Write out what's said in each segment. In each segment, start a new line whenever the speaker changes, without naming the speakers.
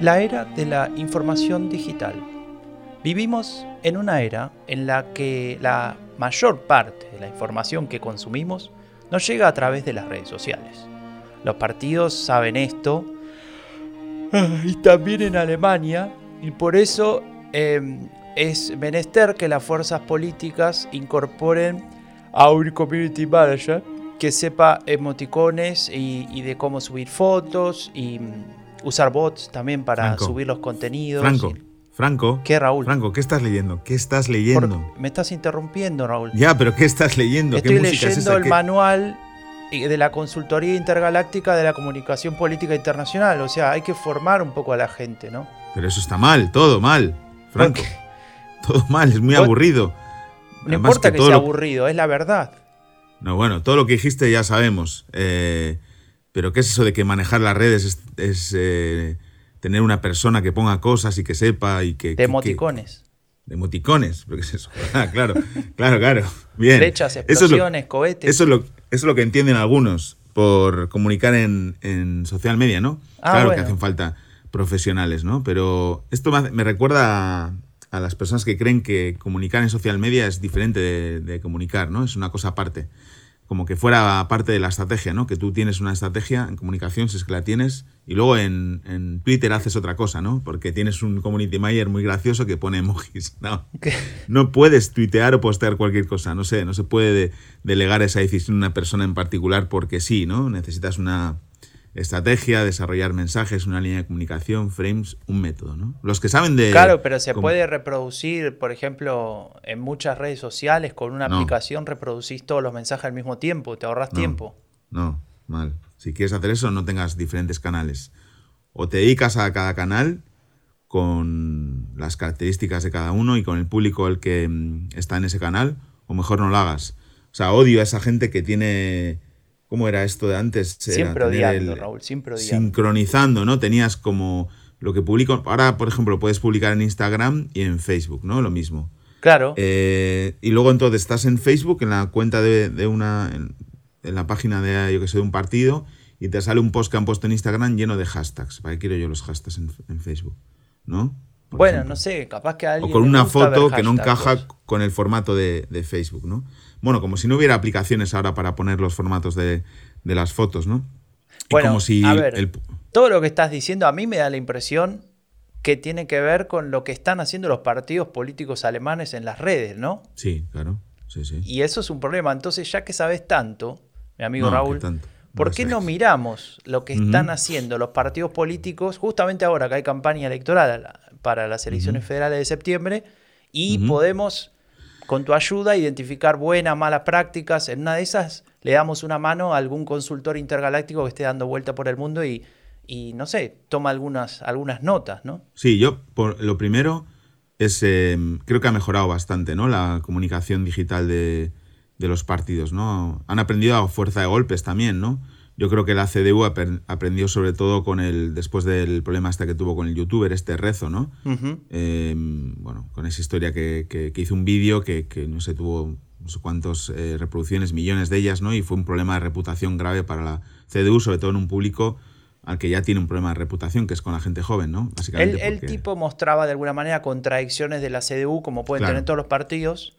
La era de la información digital. Vivimos en una era en la que la mayor parte de la información que consumimos nos llega a través de las redes sociales. Los partidos saben esto y también en Alemania y por eso em, es menester que las fuerzas políticas incorporen a un community manager que sepa emoticones y, y de cómo subir fotos y usar bots también para subir los contenidos.
Franco, Franco.
¿Qué, Raúl?
Franco, ¿qué estás leyendo? ¿Qué estás leyendo?
me estás interrumpiendo, Raúl.
Ya, pero ¿qué estás leyendo?
Estoy
¿Qué
leyendo
música es esa?
el
¿Qué-
manual de la Consultoría Intergaláctica de la Comunicación Política Internacional. O sea, hay que formar un poco a la gente, ¿no?
Pero eso está mal, todo mal, Franco. Todo mal, es muy
Vos-
aburrido.
No
Además
importa que,
todo
sea
lo-
aburrido, es la verdad.
No, bueno, todo lo que dijiste ya sabemos. eh, pero ¿qué es eso de que manejar las redes es, es, eh, tener una persona que ponga cosas y que sepa y que...
De
que-
emoticones.
de emoticones, ¿pero qué es eso? Ah, claro, claro, claro. Bien.
Flechas,
Eso es lo-
explosiones, cohetes.
Eso es lo, eso es lo que entienden algunos por comunicar en, en social media, ¿no?
Ah,
claro
bueno.
que hacen falta profesionales, ¿no? Pero esto me, me recuerda a, a las personas que creen que comunicar en social media es diferente de, de comunicar, ¿no? Es una cosa aparte. Como que fuera parte de la estrategia, ¿no? Que tú tienes una estrategia en comunicación, si es que la tienes, y luego en, en Twitter haces otra cosa, ¿no? Porque tienes un community manager muy gracioso que pone emojis. No, no puedes tuitear o postear cualquier cosa, no sé, no se puede de- delegar esa decisión a una persona en particular porque sí, ¿no? Necesitas una estrategia, desarrollar mensajes, una línea de comunicación, frames, un método, ¿no? Los que saben de...
Claro, pero se puede reproducir, por ejemplo, en muchas redes sociales con una
No.
aplicación reproducís todos los mensajes al mismo tiempo, te ahorras
No.
tiempo.
No, mal. Si quieres hacer eso, no tengas diferentes canales. O te dedicas a cada canal con las características de cada uno y con el público el que mm, está en ese canal, o mejor no lo hagas. O sea, odio a esa gente que tiene... ¿Cómo era esto de antes?
Siempre odiando,
el-
Raúl, siempre odiando.
sincronizando, ¿no? Tenías como lo que publico. Ahora, por ejemplo, puedes publicar en Instagram y en Facebook, ¿no? Lo mismo.
Claro,
Eh, y luego entonces estás en Facebook, en la cuenta de, de una. En, en la página de, yo que sé, de un partido, y te sale un post que han puesto en Instagram lleno de hashtags. ¿Para qué quiero yo los hashtags en, en Facebook? ¿No? Por
bueno,
ejemplo.
no sé, capaz que a
O
alguien
con una foto que no encaja con el formato de, de Facebook, ¿no? Bueno, como si no hubiera aplicaciones ahora para poner los formatos de, de las fotos, ¿no?
Bueno,
como si
a ver,
el-
todo lo que estás diciendo a mí me da la impresión que tiene que ver con lo que están haciendo los partidos políticos alemanes en las redes, ¿no?
Sí, claro. Sí, sí.
Y eso es un problema. Entonces, ya que sabes tanto, mi amigo
No,
Raúl. ¿por
No
qué no miramos lo que están haciendo los partidos políticos justamente ahora que hay campaña electoral para las elecciones federales de septiembre y podemos, con tu ayuda, identificar buenas, malas prácticas? En una de esas le damos una mano a algún consultor intergaláctico que esté dando vuelta por el mundo y, no sé, toma algunas, algunas notas, ¿no?
Sí, yo por, lo primero es, eh, creo que ha mejorado bastante, ¿no? La comunicación digital de, de los partidos, ¿no? Han aprendido a fuerza de golpes también, ¿no? Yo creo que la CDU aprendió sobre todo con el, después del problema este que tuvo con el youtuber, este rezo, ¿no?
Ujú.
Eh, bueno, con esa historia que, que- que hizo un vídeo que, que no sé, tuvo no sé cuántas reproducciones, millones de ellas, ¿no? Y fue un problema de reputación grave para la CDU, sobre todo en un público al que ya tiene un problema de reputación, que es con la gente joven, ¿no?
El,
Básicamente
el
porque-
tipo mostraba de alguna manera contradicciones de la CDU, como pueden
Claro.
tener todos los partidos.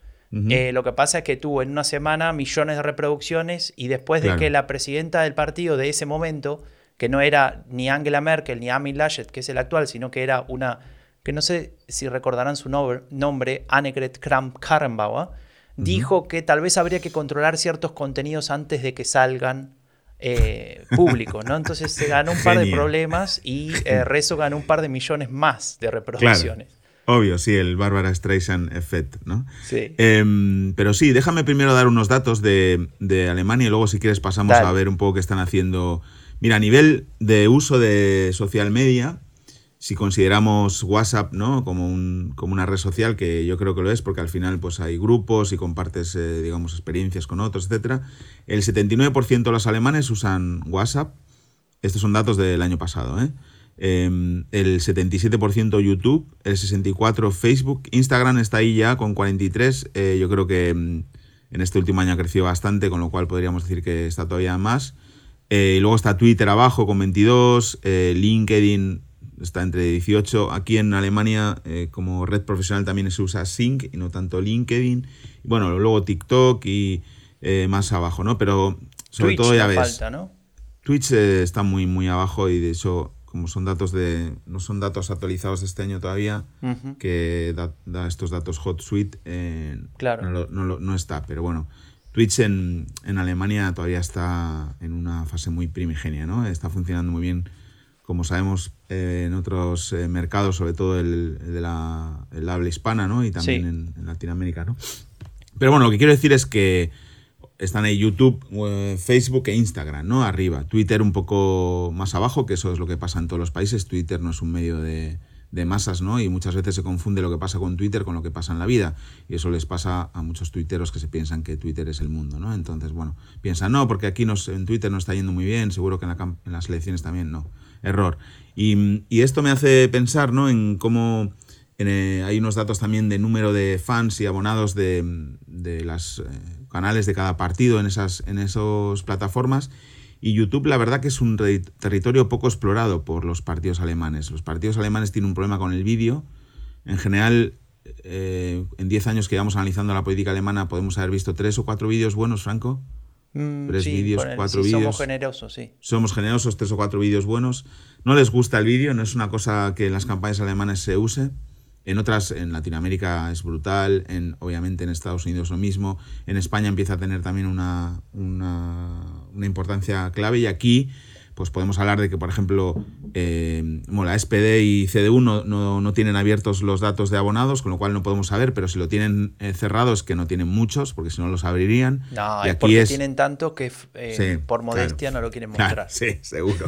Eh, lo que pasa es que tuvo en una semana millones de reproducciones y después de que la presidenta del partido de ese momento, que no era ni Angela Merkel ni Amy Laschet, que es el actual, sino que era una que no sé si recordarán su nombre, Annegret Kramp-Karrenbauer, dijo que tal vez habría que controlar ciertos contenidos antes de que salgan eh, públicos, ¿no? Entonces se ganó un par de problemas y eh, Rezo ganó un par de millones más de reproducciones.
Obvio, sí, el Barbara Streisand Effect, ¿no?
Sí.
Em, pero sí, déjame primero dar unos datos de, Alemania y luego si quieres pasamos a ver un poco qué están haciendo. Mira, a nivel de uso de social media, si consideramos WhatsApp ¿no? como, un, como una red social, que yo creo que lo es, porque al final pues, hay grupos y compartes eh, digamos, experiencias con otros, etc. El 79% de los alemanes usan WhatsApp. Estos son datos del año pasado. ¿eh? Em, el 77% YouTube, el 64% Facebook, Instagram está ahí ya con 43%. Eh, yo creo que em, en este último año ha crecido bastante, con lo cual podríamos decir que está todavía más. y luego está Twitter abajo con 22, LinkedIn está entre 18. Aquí en Alemania, eh, como red profesional, también se usa Sync y no tanto LinkedIn. Y bueno, luego TikTok y eh, más abajo, ¿no? Pero sobre todo ya ves.
Falta, ¿no?
Twitch eh, está muy, muy abajo y de hecho, como son datos de. no son datos actualizados de este año todavía, que da, estos datos Hot Suite,
claro.
no, no, está. Pero bueno. Twitch en, en Alemania todavía está en una fase muy primigenia, ¿no? Está funcionando muy bien como sabemos eh, en otros eh, mercados, sobre todo el, de la el habla hispana, ¿no? Y también en, Latinoamérica, ¿no? Pero bueno, lo que quiero decir es que están ahí YouTube, eh, Facebook e Instagram, ¿no? Arriba. Twitter un poco más abajo, que eso es lo que pasa en todos los países. Twitter no es un medio de, masas, ¿no? Y muchas veces se confunde lo que pasa con Twitter con lo que pasa en la vida. Y eso les pasa a muchos tuiteros que se piensan que Twitter es el mundo, ¿no? Entonces, bueno, piensan, no, porque aquí en Twitter no está yendo muy bien, seguro que en, las elecciones también no. Error. Y, esto me hace pensar, ¿no? En cómo eh, hay unos datos también de número de fans y abonados de, de los eh, canales de cada partido en esas en esas plataformas y YouTube, la verdad que es un territorio poco explorado por los partidos alemanes. Los partidos alemanes tienen un problema con el vídeo. En general, eh, en 10 años que llevamos analizando la política alemana, podemos haber visto tres o cuatro vídeos buenos, Franco.
Mm, tres vídeos, cuatro vídeos. Somos generosos, sí.
Somos generosos, tres o cuatro vídeos buenos. No les gusta el vídeo, no es una cosa que en las campañas alemanas se use. En otras, en Latinoamérica es brutal, en, obviamente en Estados Unidos lo mismo, en España empieza a tener también una, una, una importancia clave y aquí pues podemos hablar de que, por ejemplo, eh, la SPD y CDU no, no, tienen abiertos los datos de abonados, con lo cual no podemos saber, pero si lo tienen eh, cerrados, que no tienen muchos, porque si no los abrirían.
No, es porque tienen tanto que eh, por modestia no lo quieren mostrar.
sí, seguro.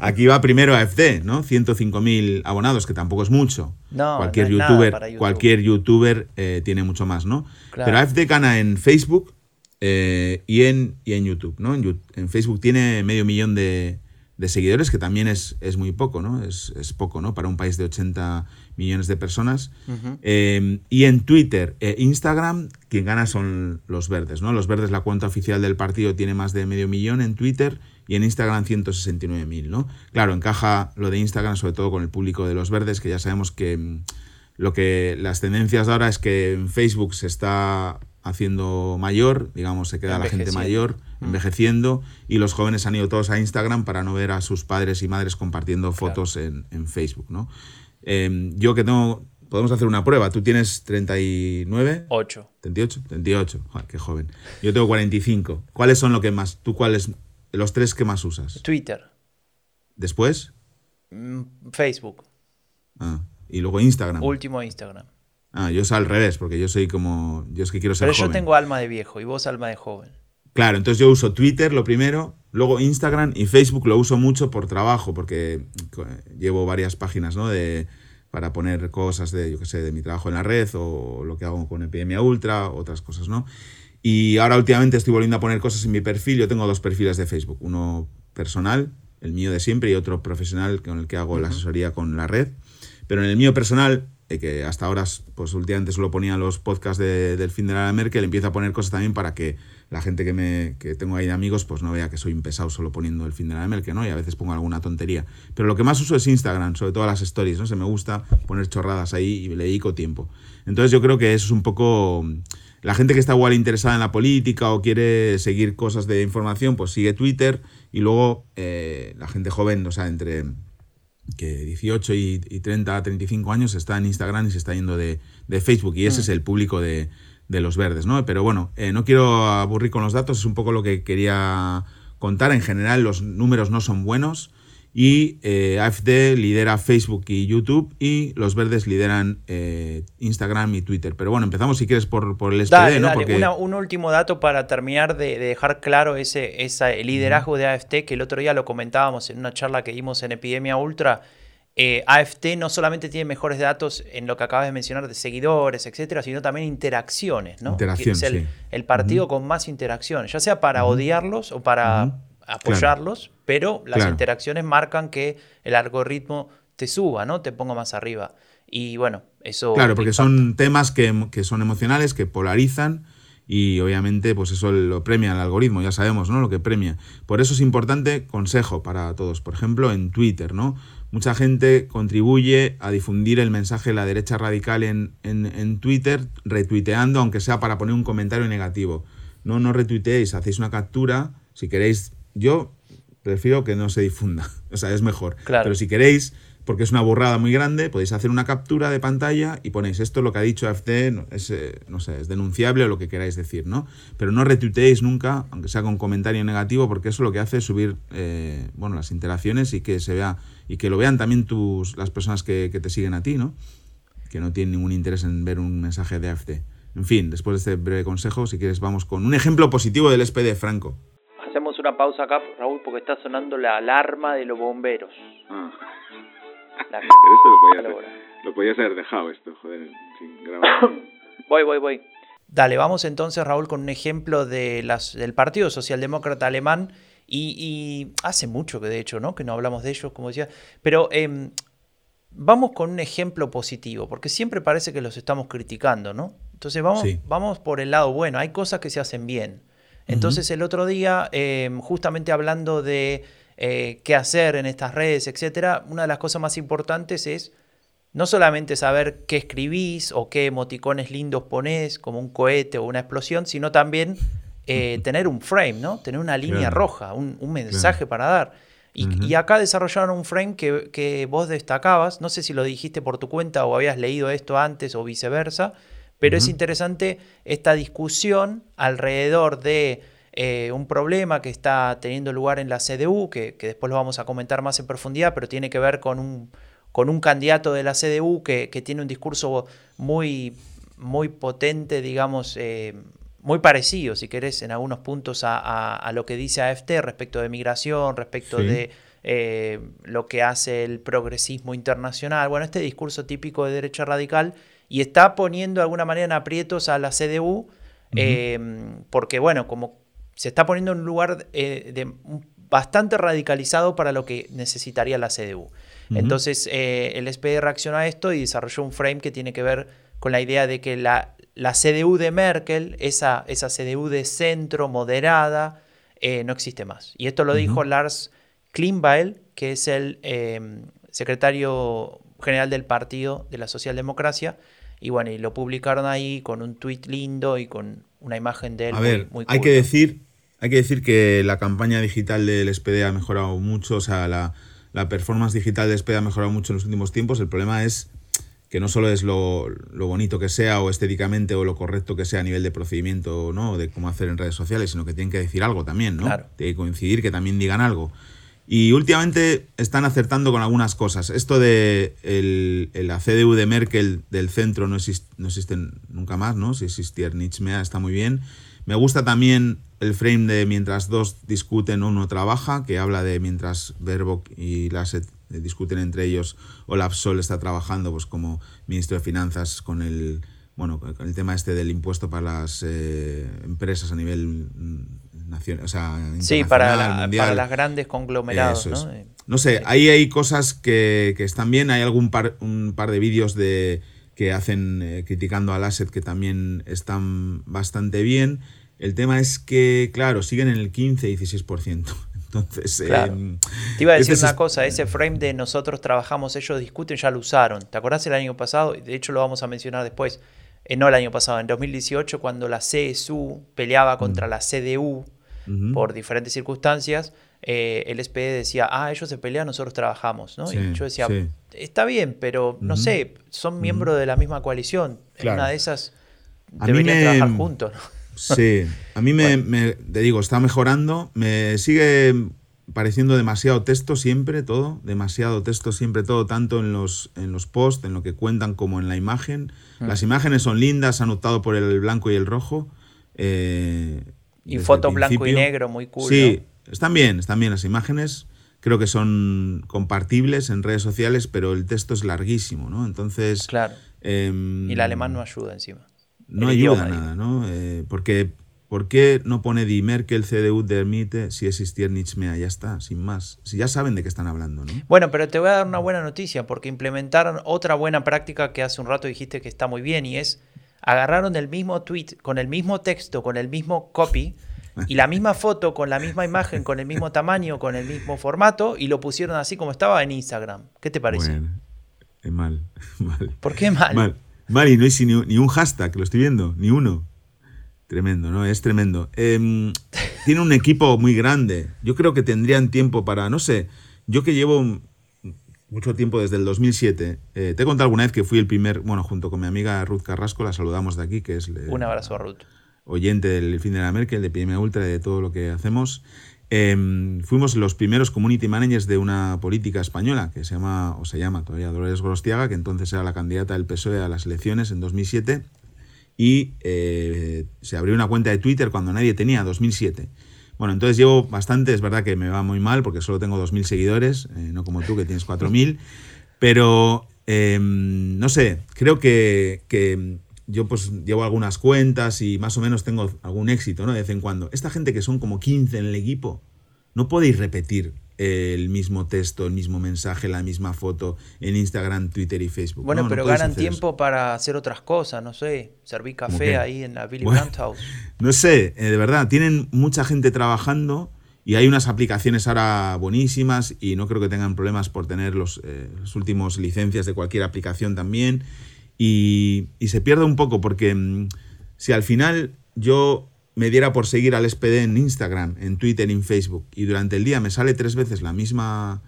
Aquí va primero AFD, ¿no? 105.000 abonados, que tampoco es mucho.
No,
cualquier youtuber, cualquier youtuber tiene mucho más, ¿no? Pero AFD gana en Facebook eh, y, en, y en YouTube, ¿no? En, Facebook tiene medio millón de, seguidores, que también es, es muy poco, ¿no? Es, poco, ¿no? Para un país de 80 millones de personas. Eh, y en Twitter e Instagram, quien gana son los verdes, ¿no? Los verdes, la cuenta oficial del partido tiene más de medio millón en Twitter y en Instagram 169.000, ¿no? Claro, encaja lo de Instagram sobre todo con el público de los verdes, que ya sabemos que mm, lo que las tendencias de ahora es que en Facebook se está haciendo mayor, digamos, se queda la gente mayor, mm. envejeciendo, y los jóvenes han ido todos a Instagram para no ver a sus padres y madres compartiendo fotos en, Facebook, ¿no? Em, yo que tengo, podemos hacer una prueba, tú tienes 39...
8.
38, 38, qué joven. Yo tengo 45. ¿Cuáles son lo que más, tú cuáles, los tres que más usas?
Twitter.
¿Después?
Mm, Facebook.
Ah, y luego Instagram.
Último Instagram.
Ah, yo soy al revés, porque yo soy como. Yo es que quiero ser
Pero yo tengo alma de viejo y vos alma de joven.
Claro, entonces yo uso Twitter lo primero, luego Instagram y Facebook lo uso mucho por trabajo, porque llevo varias páginas, ¿no? De, para poner cosas de, yo qué sé, de mi trabajo en la red o lo que hago con Epidemia Ultra, otras cosas, ¿no? Y ahora últimamente estoy volviendo a poner cosas en mi perfil. Yo tengo dos perfiles de Facebook, uno personal, el mío de siempre, y otro profesional con el que hago la asesoría con la red. Pero en el mío personal que hasta ahora, pues últimamente solo ponía los podcasts del fin de la Merkel, empiezo a poner cosas también para que la gente que, me, que tengo ahí de amigos, pues no vea que soy un pesado solo poniendo el fin de la Merkel, ¿no? Y a veces pongo alguna tontería. Pero lo que más uso es Instagram, sobre todo las stories, ¿no? Se me gusta poner chorradas ahí y le dedico tiempo. Entonces yo creo que eso es un poco... La gente que está igual interesada en la política o quiere seguir cosas de información, pues sigue Twitter y luego eh, la gente joven, o sea, entre que 18 y, 30, 35 años está en Instagram y se está yendo de, Facebook y ese mm. es el público de, los verdes, ¿no? Pero bueno, eh, no quiero aburrir con los datos, es un poco lo que quería contar. En general los números no son buenos y eh, AFD lidera Facebook y YouTube y los verdes lideran eh, Instagram y Twitter. Pero bueno, empezamos si quieres por, por el SPD, ¿no?
un último dato para terminar de, dejar claro ese, ese liderazgo de AFT que el otro día lo comentábamos en una charla que dimos en Epidemia Ultra. Eh, AFT no solamente tiene mejores datos en lo que acabas de mencionar de seguidores, etcétera, sino también interacciones, ¿no?
Interacciones.
Es el, partido con más interacciones, ya sea para odiarlos o para apoyarlos, pero las interacciones marcan que el algoritmo te suba, ¿no? Te ponga más arriba. Y bueno, eso...
Claro, porque son temas que, que, son emocionales, que polarizan y obviamente pues eso lo premia el algoritmo, ya sabemos, ¿no? Lo que premia. Por eso es importante, consejo para todos, por ejemplo, en Twitter, ¿no? Mucha gente contribuye a difundir el mensaje de la derecha radical en, en, en Twitter, retuiteando, aunque sea para poner un comentario negativo. No, no retuiteéis, hacéis una captura, si queréis yo prefiero que no se difunda, o sea, es mejor. Pero si queréis, porque es una borrada muy grande, podéis hacer una captura de pantalla y ponéis esto lo que ha dicho AFT, es, eh, no sé, es denunciable o lo que queráis decir, ¿no? Pero no retuiteéis nunca, aunque sea con comentario negativo, porque eso lo que hace es subir, eh, bueno, las interacciones y que se vea, y que lo vean también tus, las personas que, que te siguen a ti, ¿no? Que no tienen ningún interés en ver un mensaje de AFT. En fin, después de este breve consejo, si quieres, vamos con un ejemplo positivo del SPD Franco
una pausa acá, Raúl, porque está sonando la alarma de los bomberos. Ah.
lo podías, haber dejado esto, joder, sin grabar.
voy, voy, voy. Dale, vamos entonces, Raúl, con un ejemplo de las, del Partido Socialdemócrata Alemán. Y, hace mucho que de hecho, ¿no? Que no hablamos de ellos, como decía. Pero em, vamos con un ejemplo positivo, porque siempre parece que los estamos criticando, ¿no? Entonces vamos, vamos por el lado bueno. Hay cosas que se hacen bien. Entonces el otro día, em, justamente hablando de eh, qué hacer en estas redes, etcétera, una de las cosas más importantes es no solamente saber qué escribís o qué emoticones lindos ponés, como un cohete o una explosión, sino también eh, tener un frame, ¿no? Tener una línea roja, un, mensaje para dar. Y, acá desarrollaron un frame que, que, vos destacabas, no sé si lo dijiste por tu cuenta o habías leído esto antes o viceversa, pero es interesante esta discusión alrededor de eh, un problema que está teniendo lugar en la CDU, que, después lo vamos a comentar más en profundidad, pero tiene que ver con un, con un candidato de la CDU que, tiene un discurso muy, muy potente, digamos, eh, muy parecido, si querés, en algunos puntos a, lo que dice AFT respecto de migración, respecto de eh, lo que hace el progresismo internacional. Bueno, este discurso típico de derecha radical y está poniendo de alguna manera en aprietos a la CDU, em, porque bueno, como se está poniendo en un lugar eh, de, bastante radicalizado para lo que necesitaría la CDU. Entonces eh, el SPD reaccionó a esto y desarrolló un frame que tiene que ver con la idea de que la, la CDU de Merkel, esa, esa CDU de centro moderada, eh, no existe más. Y esto lo dijo Lars Klingbeil, que es el em, secretario general del partido de la socialdemocracia, y bueno, y lo publicaron ahí con un tweet lindo y con una imagen de él.
A ver, hay que decir, hay que decir que la campaña digital del SPD ha mejorado mucho, o sea, la, performance digital del SPD ha mejorado mucho en los últimos tiempos. El problema es que no solo es lo, bonito que sea o estéticamente o lo correcto que sea a nivel de procedimiento, ¿no? De cómo hacer en redes sociales, sino que tienen que decir algo también, ¿no? Tiene que coincidir, que también digan algo. Y últimamente están acertando con algunas cosas. Esto de el, la CDU de Merkel del centro no, existe, no existen nunca más, ¿no? Si existiera Nietzsche está muy bien. Me gusta también el frame de mientras dos discuten, uno trabaja, que habla de mientras Verbo y Lasset discuten entre ellos, Olaf Sol está trabajando pues como ministro de Finanzas con el bueno con el tema este del impuesto para las eh, empresas a nivel
sí, para, las grandes conglomerados. ¿no?
no sé, ahí hay cosas que, están bien, hay algún par, un par de vídeos de que hacen eh, criticando al asset que también están bastante bien. El tema es que, claro, siguen en el 15-16%. Entonces, em,
te iba a decir una cosa, ese frame de nosotros trabajamos, ellos discuten, ya lo usaron. ¿Te acordás el año pasado? De hecho, lo vamos a mencionar después. Eh, no el año pasado, en 2018, cuando la CSU peleaba contra mm. la CDU por diferentes circunstancias, eh, el SPD decía, ah, ellos se pelean, nosotros trabajamos, ¿no?
Sí,
y yo decía,
sí.
está bien, pero no
Ujú.
sé, son miembros de la misma coalición. En
Claro.
una de esas deberían
me-
trabajar juntos, ¿no?
Sí, a mí me, me- te digo, está mejorando. Me sigue pareciendo demasiado texto siempre, todo. Demasiado texto siempre, todo, tanto en los, en los posts, en lo que cuentan, como en la imagen.
Mm.
Las imágenes son lindas, han optado por el blanco y el rojo. eh,
Y foto blanco y negro, muy cool.
Sí, están bien, están bien las imágenes. Creo que son compartibles en redes sociales, pero el texto es larguísimo, ¿no? Entonces.
¿no? Claro.
em,
Y el alemán no ayuda encima.
no
El
ayuda
idioma,
nada, ¿no? Eh, porque, ¿Por qué no pone Die Merkel CDU der Mitte si existiera nichts mehr? Ya está, sin más. Si ya saben de qué están hablando, ¿no?
Bueno, pero te voy a dar una buena noticia, porque implementaron otra buena práctica que hace un rato dijiste que está muy bien, y es agarraron el mismo tweet con el mismo texto, con el mismo copy, y la misma foto, con la misma imagen, con el mismo tamaño, con el mismo formato, y lo pusieron así como estaba en Instagram. ¿Qué te parece?
Bueno, eh, mal, mal.
¿Por qué mal?
Mal, mal, y no hay ni un hashtag, lo estoy viendo, ni uno. Tremendo, ¿no? Es tremendo. Em, tiene un equipo muy grande. Yo creo que tendrían tiempo para, no sé, yo que llevo mucho tiempo desde el 2007, eh, te he contado alguna vez que fui el primer, bueno, junto con mi amiga Ruth Carrasco, la saludamos de aquí, que es eh,
Un abrazo a Ruth.
oyente del fin de la Merkel, de PMA Ultra, de todo lo que hacemos. Em, fuimos los primeros community managers de una política española que se llama, o se llama todavía Dolores Gorostiaga, que entonces era la candidata del PSOE a las elecciones en 2007 y eh, se abrió una cuenta de Twitter cuando nadie tenía, 2007. Bueno, entonces llevo bastante, es verdad que me va muy mal porque solo tengo 2.000 seguidores, eh, no como tú que tienes 4.000, pero eh, no sé, creo que, que yo pues llevo algunas cuentas y más o menos tengo algún éxito, ¿no? De vez en cuando. Esta gente que son como 15 en el equipo, no podéis repetir el mismo texto, el mismo mensaje, la misma foto en Instagram, Twitter y Facebook.
Bueno,
No, no
pero ganan
eso.
tiempo para hacer otras cosas, no sé, servir
¿Cómo
café ahí en la Billy
Bueno.
Brandt House.
No sé, eh, de verdad, tienen mucha gente trabajando y hay unas aplicaciones ahora buenísimas y no creo que tengan problemas por tener los, eh, los últimos licencias de cualquier aplicación también. Y, y se pierde un poco porque mm, si al final yo me diera por seguir al SPD en Instagram, en Twitter en Facebook y durante el día me sale tres veces la misma...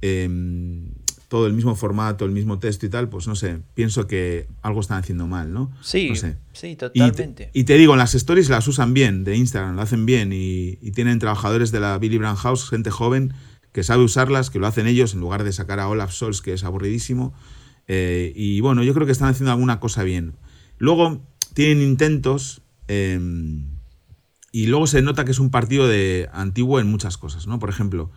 em, todo el mismo formato, el mismo texto y tal, pues no sé, pienso que algo están haciendo mal, ¿no?
Sí,
No sé.
sí,
Y te,
totalmente.
y te digo, las stories las usan bien, de Instagram, lo hacen bien y, y tienen trabajadores de la Billy Brandt House, gente joven que sabe usarlas, que lo hacen ellos en lugar de sacar a Olaf Scholz, que es aburridísimo. Eh, y bueno, yo creo que están haciendo alguna cosa bien. Luego tienen intentos eh, y luego se nota que es un partido de antiguo en muchas cosas, ¿no? Por ejemplo,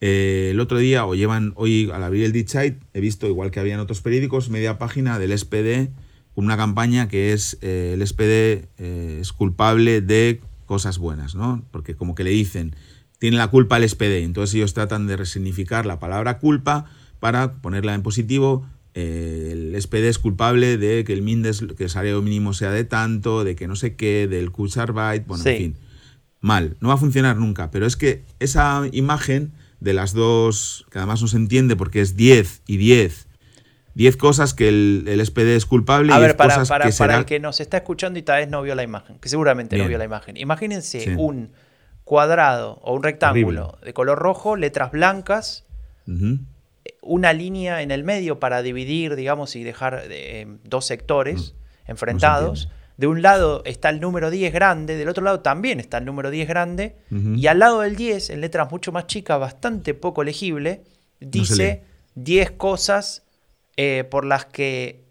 eh, el otro día, o llevan hoy al abrir el Dichite, he visto, igual que había en otros periódicos, media página del SPD, con una campaña que es eh, el SPD eh, es culpable de cosas buenas, ¿no? Porque como que le dicen, tiene la culpa el SPD, entonces ellos tratan de resignificar la palabra culpa para ponerla en positivo. Eh, el SPD es culpable de que el Mindes, que el salario mínimo sea de tanto, de que no sé qué, del Kurzarbeit, bueno,
Sí.
en fin mal, no va a funcionar nunca, pero es que esa imagen de las dos, que además no se entiende porque es 10 y 10, 10 cosas que el, el SPD es culpable
A
y
ver,
10
para,
cosas
para,
que
para
será...
el que nos está escuchando y tal vez no vio la imagen, que seguramente no vio la imagen. Imagínense
Sí.
un cuadrado o un rectángulo de color rojo, letras blancas, una línea en el medio para dividir, digamos, y dejar eh, dos sectores enfrentados.
entiende.
de un lado está el número 10 grande, del otro lado también está el número 10 grande, y al lado del 10, en letras mucho más chicas, bastante poco legible, dice 10 cosas eh, por las que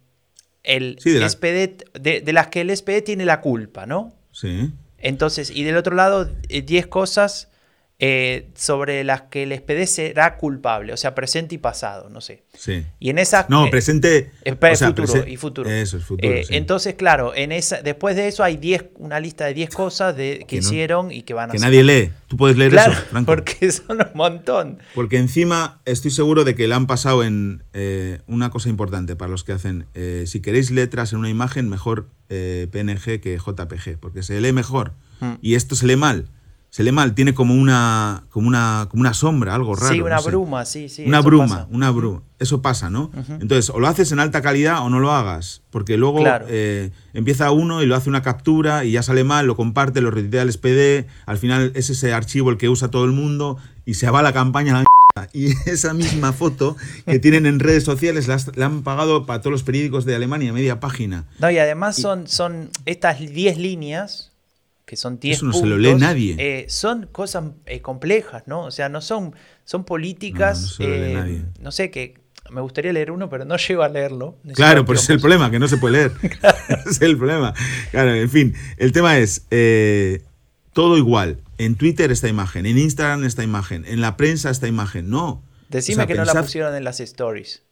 el
Sí, de la-
SPD, de, de las que el SPD tiene la culpa, ¿no?
Sí.
Entonces, y del otro lado, eh, 10 cosas eh, sobre las que el SPD será culpable, o sea, presente y pasado, no sé.
Sí.
Y en esas...
No,
eh,
presente.
Espera,
o sea,
futuro y futuro.
Eso es futuro.
Eh,
sí.
Entonces, claro, en esa, después de eso hay 10, una lista de 10 cosas de, que,
Que no-
hicieron y que van a
que
hacer.
nadie lee. Tú puedes leer
Claro,
eso, Franco.
porque son un montón.
Porque encima estoy seguro de que le han pasado en eh, una cosa importante para los que hacen. eh, si queréis letras en una imagen, mejor eh, PNG que JPG, porque se lee mejor.
Mm.
Y esto se lee mal. Se lee mal, tiene como una, como una, como una sombra, algo raro.
sí, una
no sé.
bruma, sí, sí.
una bruma,
pasa.
una bruma. Eso pasa, ¿no? Entonces, o lo haces en alta calidad o no lo hagas. Porque luego
Claro.
eh, empieza uno y lo hace una captura y ya sale mal, lo comparte, lo retuitea el SPD. Al final es ese archivo el que usa todo el mundo y se va la campaña a la y esa misma foto que tienen en redes sociales la, han pagado para todos los periódicos de Alemania, media página.
No, y además son, son estas 10 líneas, que son 10
Eso no se lo lee nadie.
Eh, son cosas eh, complejas, ¿no? O sea, no son, son políticas, no, eh, no sé, que me gustaría leer uno, pero no llego a leerlo.
Claro, pero es el problema, que no se puede leer. es el problema. Claro, en fin, el tema es todo igual. En Twitter esta imagen, en Instagram esta imagen, en la prensa esta imagen. No.
Decime que no la pusieron en las stories.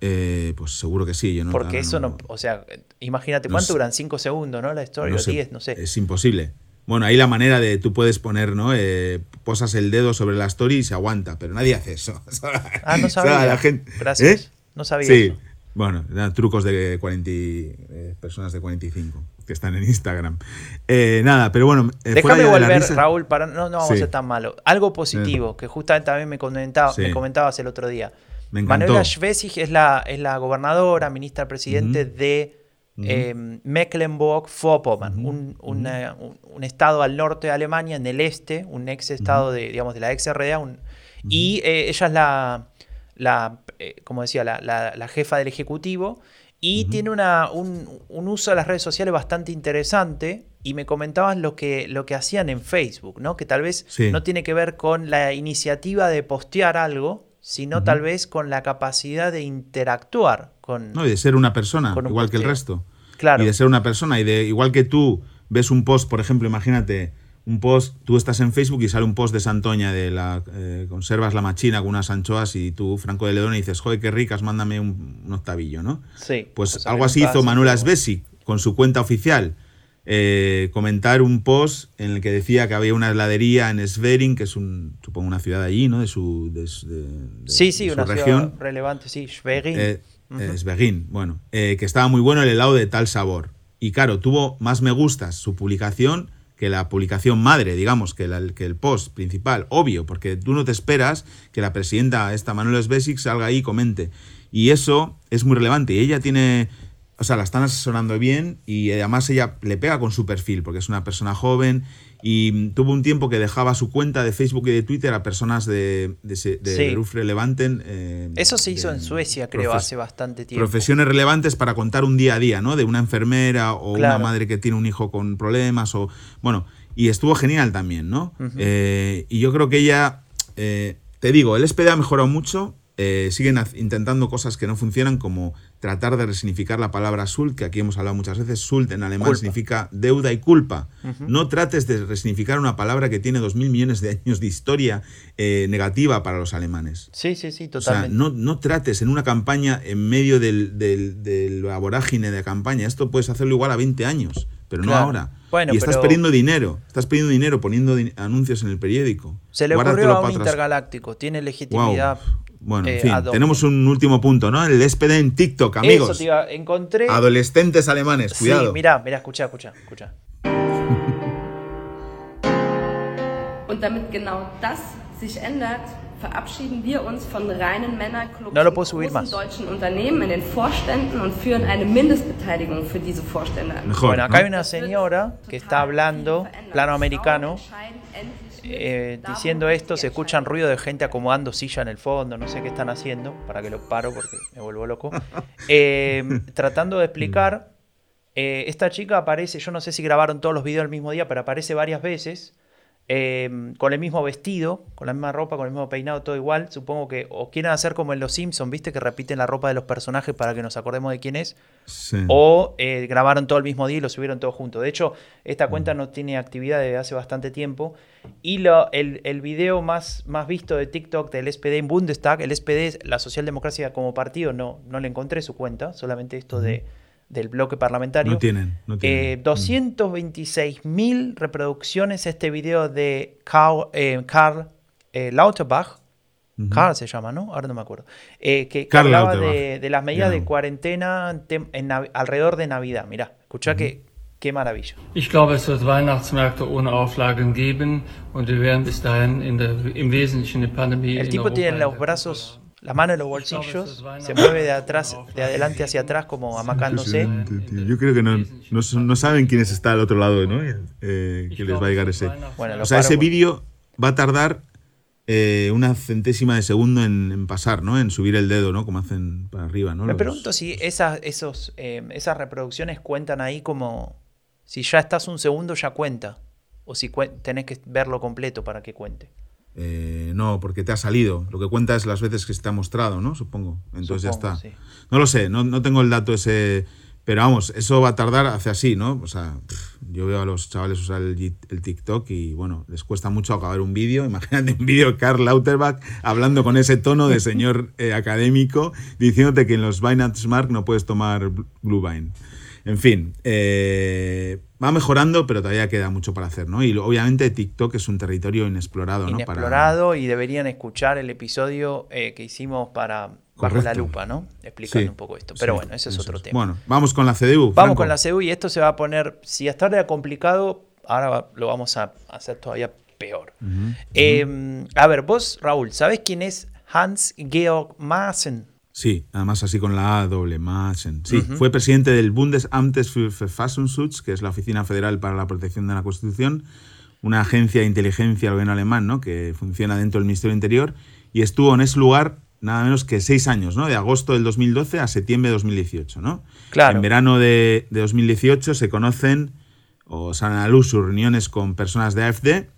Eh, pues seguro que sí. Yo no,
Porque eso no, o sea, imagínate, ¿cuánto duran? ¿Cinco segundos, no? La o diez, no sé.
Es imposible. Bueno, ahí la manera de tú puedes poner, ¿no? Eh, posas el dedo sobre la story y se aguanta, pero nadie hace eso.
ah, no sabía. la gente, Gracias. ¿Eh? No sabía
sí. Bueno, trucos de 40, personas de 45 que están en Instagram. Nada, pero bueno.
Déjame volver, Raúl, para no, no vamos a ser tan malo. Algo positivo, que justamente también me, comentaba, me comentabas el otro día. Manuela Schwesig es la, es la gobernadora, ministra presidente de em, Mecklenburg-Vorpommern, un, un, estado al norte de Alemania, en el este, un ex estado de, digamos, de la ex RDA. y eh, ella es la, la como decía, la, la, jefa del Ejecutivo y tiene una, un, uso de las redes sociales bastante interesante. Y me comentabas lo que, lo que hacían en Facebook, ¿no? Que tal vez no tiene que ver con la iniciativa de postear algo, sino tal vez con la capacidad de interactuar con.
No, y de ser una persona, igual que el resto. Claro. Y de ser una persona. Y de igual que tú ves un post, por ejemplo, imagínate un post, tú estás en Facebook y sale un post de Santoña de la eh, conservas la machina con unas anchoas y tú, Franco de León, y dices, joder, qué ricas, mándame un, octavillo, ¿no?
Sí.
Pues, pues algo así hizo Manuel Asbesi con su cuenta oficial. Eh, comentar un post en el que decía que había una heladería en Svering, que es un, supongo una ciudad allí, ¿no? De su, de,
sí, sí, una región. Ciudad relevante, sí, Schwerin.
Eh, bueno, que estaba muy bueno el helado de tal sabor. Y claro, tuvo más me gustas su publicación que la publicación madre, digamos, que, que, el post principal, obvio, porque tú no te esperas que la presidenta, esta Manuela Basic, salga ahí y comente. Y eso es muy relevante. Y ella tiene o sea, la están asesorando bien y además ella le pega con su perfil porque es una persona joven y tuvo un tiempo que dejaba su cuenta de Facebook y de Twitter a personas de, de, de Ruf Relevanten.
Eh, Eso se hizo en Suecia, creo, hace bastante tiempo.
Profesiones relevantes para contar un día a día, ¿no? De una enfermera o una madre que tiene un hijo con problemas o... Bueno, y estuvo genial también, ¿no? Eh, y yo creo que ella... Eh, te digo, el SPD ha mejorado mucho, eh, siguen intentando cosas que no funcionan, como tratar de resignificar la palabra Sult, que aquí hemos hablado muchas veces. Sult en alemán significa deuda y culpa. No trates de resignificar una palabra que tiene dos mil millones de años de historia eh, negativa para los alemanes.
Sí, sí, sí, totalmente.
O sea, no, no trates en una campaña en medio del, del, la vorágine de campaña. Esto puedes hacerlo igual a 20 años, pero no ahora. y estás perdiendo dinero, estás perdiendo dinero poniendo anuncios en el periódico.
Se le ocurrió a un intergaláctico, tiene legitimidad.
Bueno, en eh, fin, tenemos un último punto, ¿no? El SPD en TikTok, amigos.
Eso, tío, encontré.
Adolescentes alemanes, cuidado.
Sí, mirá, mirá, escucha, escucha, escucha. No lo puedo subir más. Mejor, bueno, acá ¿no? hay una señora que está hablando, plano americano, eh, diciendo esto, se escuchan ruido de gente acomodando silla en el fondo, no sé qué están haciendo, para que lo paro porque me vuelvo loco. Eh, tratando de explicar, eh, esta chica aparece, yo no sé si grabaron todos los videos el mismo día, pero aparece varias veces Em, con el mismo vestido, con la misma ropa, con el mismo peinado, todo igual. Supongo que o quieren hacer como en Los Simpsons, ¿viste? Que repiten la ropa de los personajes para que nos acordemos de quién es. O eh, grabaron todo el mismo día y lo subieron todo junto. De hecho, esta cuenta no tiene actividad desde hace bastante tiempo. Y lo, el, el, video más, más visto de TikTok del SPD en Bundestag, el SPD, la socialdemocracia como partido, no, no le encontré su cuenta, solamente esto de del bloque parlamentario.
No tienen. No tienen.
226 eh, mil reproducciones este video de Karl, eh, eh, Lauterbach. Karl se llama, ¿no? Ahora no me acuerdo. que, hablaba de, las medidas de cuarentena en, alrededor de Navidad. Mirá, escuchá que, qué maravilla.
Ich glaube, es wird Weihnachtsmärkte ohne Auflagen geben und wir werden bis dahin in der, im Wesentlichen die Pandemie.
El tipo tiene los brazos la mano en los bolsillos, se mueve de atrás, de adelante hacia atrás como amacándose.
Yo creo que no, no, saben quiénes está al otro lado, ¿no? Eh, que les va a llegar ese. o sea, ese vídeo va a tardar eh, una centésima de segundo en, pasar, ¿no? En subir el dedo, ¿no? Como hacen para arriba, ¿no?
Me pregunto si esas, esos, eh, esas reproducciones cuentan ahí como... Si ya estás un segundo ya cuenta. O si tenés que verlo completo para que cuente.
Eh, no, porque te ha salido. Lo que cuenta es las veces que se te ha mostrado, ¿no? Supongo. Entonces ya está. No lo sé, no, no tengo el dato ese pero vamos, eso va a tardar hacia así, ¿no? O sea, yo veo a los chavales usar el, TikTok y bueno, les cuesta mucho acabar un vídeo. Imagínate un vídeo de Karl Lauterbach hablando con ese tono de señor eh, académico diciéndote que en los Binance Smart no puedes tomar Blue Vine. En fin, eh, va mejorando, pero todavía queda mucho para hacer, ¿no? Y obviamente TikTok es un territorio inexplorado, ¿no?
Inexplorado y deberían escuchar el episodio eh, que hicimos para bajo la lupa, ¿no? Explicando un poco esto. Pero bueno, ese es otro tema.
Bueno, vamos con la CDU.
Vamos con la CDU y esto se va a poner, si hasta ahora era complicado, ahora lo vamos a hacer todavía peor. Em, a ver, vos, Raúl, ¿sabés quién es Hans Georg Maaßen?
Sí, además así con la A doble, Maaßen. Sí, fue presidente del Bundesamtes für Verfassungsschutz, que es la Oficina Federal para la Protección de la Constitución, una agencia de inteligencia del gobierno alemán, ¿no? que funciona dentro del Ministerio del Interior, y estuvo en ese lugar nada menos que seis años, ¿no? De agosto del 2012 a septiembre de 2018, ¿no?
Claro.
En verano de, 2018 se conocen o salen a luz sus reuniones con personas de AFD.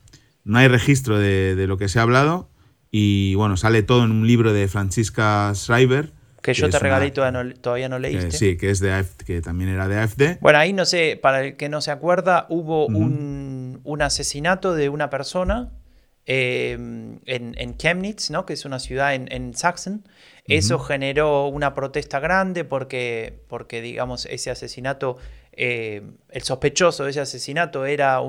No hay registro de, lo que se ha hablado y, bueno, sale todo en un libro de Francisca Schreiber.
Que, yo te regalé y todavía no, leíste.
sí, que, es de que también era de AFD.
Bueno, ahí no sé, para el que no se acuerda, hubo un, un asesinato de una persona Em, en, Chemnitz, ¿no? que es una ciudad en, en Sachsen. Eso generó una protesta grande porque, porque digamos, ese asesinato, eh, el sospechoso de ese asesinato era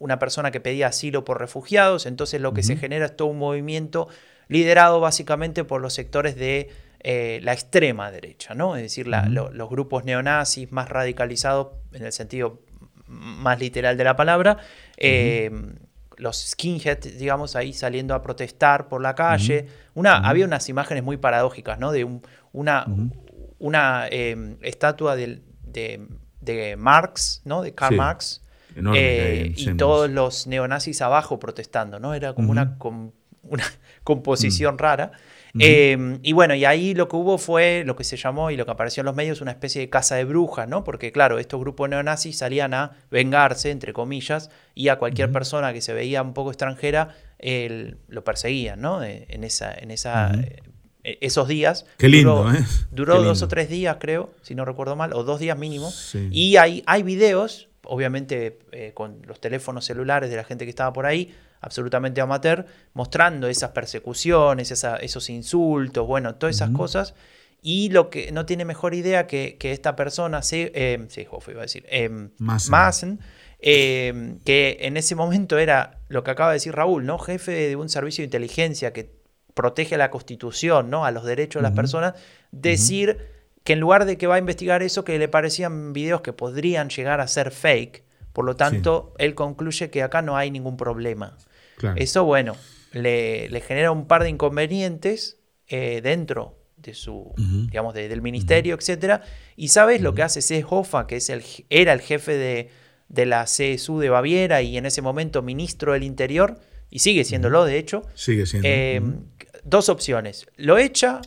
una persona que pedía asilo por refugiados, entonces lo que se genera es todo un movimiento liderado básicamente por los sectores de eh, la extrema derecha, ¿no? es decir, los grupos neonazis más radicalizados en el sentido más literal de la palabra los skinheads, digamos, ahí saliendo a protestar por la calle. una, Había unas imágenes muy paradójicas, ¿no? De una, una em, estatua de, de, Marx, ¿no? De Karl Marx. Eh, y todos los neonazis abajo protestando, ¿no? Era como una, una composición rara. Em, y bueno, y ahí lo que hubo fue lo que se llamó y lo que apareció en los medios una especie de casa de brujas, ¿no? Porque claro, estos grupos neonazis salían a vengarse, entre comillas, y a cualquier persona que se veía un poco extranjera lo perseguían, ¿no? En, esa, en esa, eh, esos días.
Qué lindo, duró, ¿eh?
Duró dos o tres días, creo, si no recuerdo mal, o dos días mínimo. Y hay, hay videos, obviamente eh, con los teléfonos celulares de la gente que estaba por ahí, absolutamente amateur, mostrando esas persecuciones, esos insultos, bueno, todas esas cosas. Y lo que no tiene mejor idea que, esta persona, se, eh, iba a decir, eh, que en ese momento era lo que acaba de decir Raúl, ¿no? Jefe de un servicio de inteligencia que protege la constitución, ¿no? A los derechos de las personas, decir que en lugar de que va a investigar eso, que le parecían videos que podrían llegar a ser fake, por lo tanto, él concluye que acá no hay ningún problema. Eso, bueno, le, genera un par de inconvenientes eh, dentro de su, digamos, del ministerio, etcétera. Y sabes lo que hace Seehofer, que es el, era el jefe de, de, la CSU de Baviera y en ese momento ministro del Interior, y sigue siéndolo, de hecho.
Sigue siendo.
Eh, dos opciones: ¿lo echa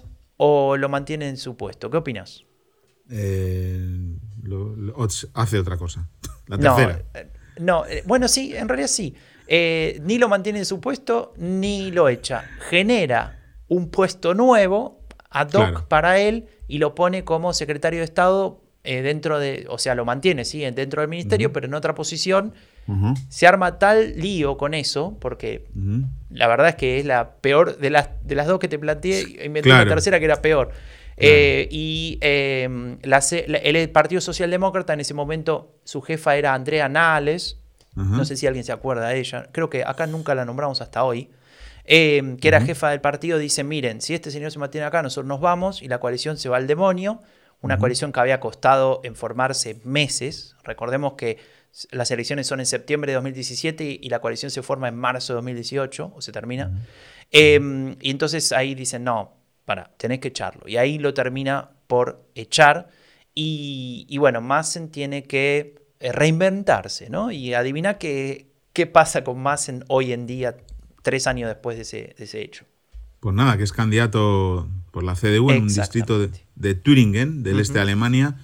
o lo mantiene en su puesto? ¿Qué opinas?
Eh, hace otra cosa. La tercera.
no, bueno, sí, en realidad sí. Eh, ni lo mantiene en su puesto ni lo echa. Genera un puesto nuevo ad hoc para él y lo pone como secretario de Estado eh, dentro de, o sea, lo mantiene, sí, dentro del ministerio, pero en otra posición. Se arma tal lío con eso, porque la verdad es que es la peor de las, de las dos que te planteé, inventé la tercera que era peor. Eh, y em, el Partido Socialdemócrata en ese momento, su jefa era Andrea Nales, no sé si alguien se acuerda de ella, creo que acá nunca la nombramos hasta hoy, em, que era jefa del partido, dice, miren, si este señor se mantiene acá, nosotros nos vamos y la coalición se va al demonio, una coalición que había costado en formarse meses, recordemos que las elecciones son en septiembre de 2017 y la coalición se forma en marzo de 2018, o se termina, em, y entonces ahí dicen, no, para, tenés que echarlo, y ahí lo termina por echar, y, y bueno, Massen tiene que eh, reinventarse, ¿no? Y adivina qué, qué pasa con Massen hoy en día tres años después de ese, de ese hecho.
Pues nada, que es candidato por la CDU en un distrito de, de Thüringen, del este de Alemania,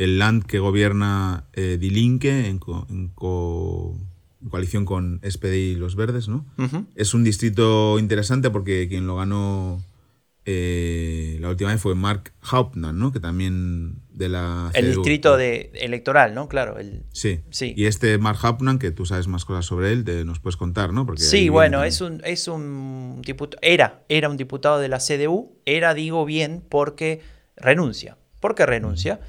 el land que gobierna eh, Die Linke en, coalición con SPD y los Verdes, ¿no? Es un distrito interesante porque quien lo ganó eh, la última vez fue Mark Hauptmann, ¿no? Que también de la...
El distrito de, electoral, ¿no? Claro. El,
sí. sí. Y este Mark Hauptmann, que tú sabes más cosas sobre él, te, nos puedes contar, ¿no?
Porque sí, bueno, es un, es un diputado, era, era un diputado de la CDU, era, digo bien, porque renuncia. ¿Por qué renuncia?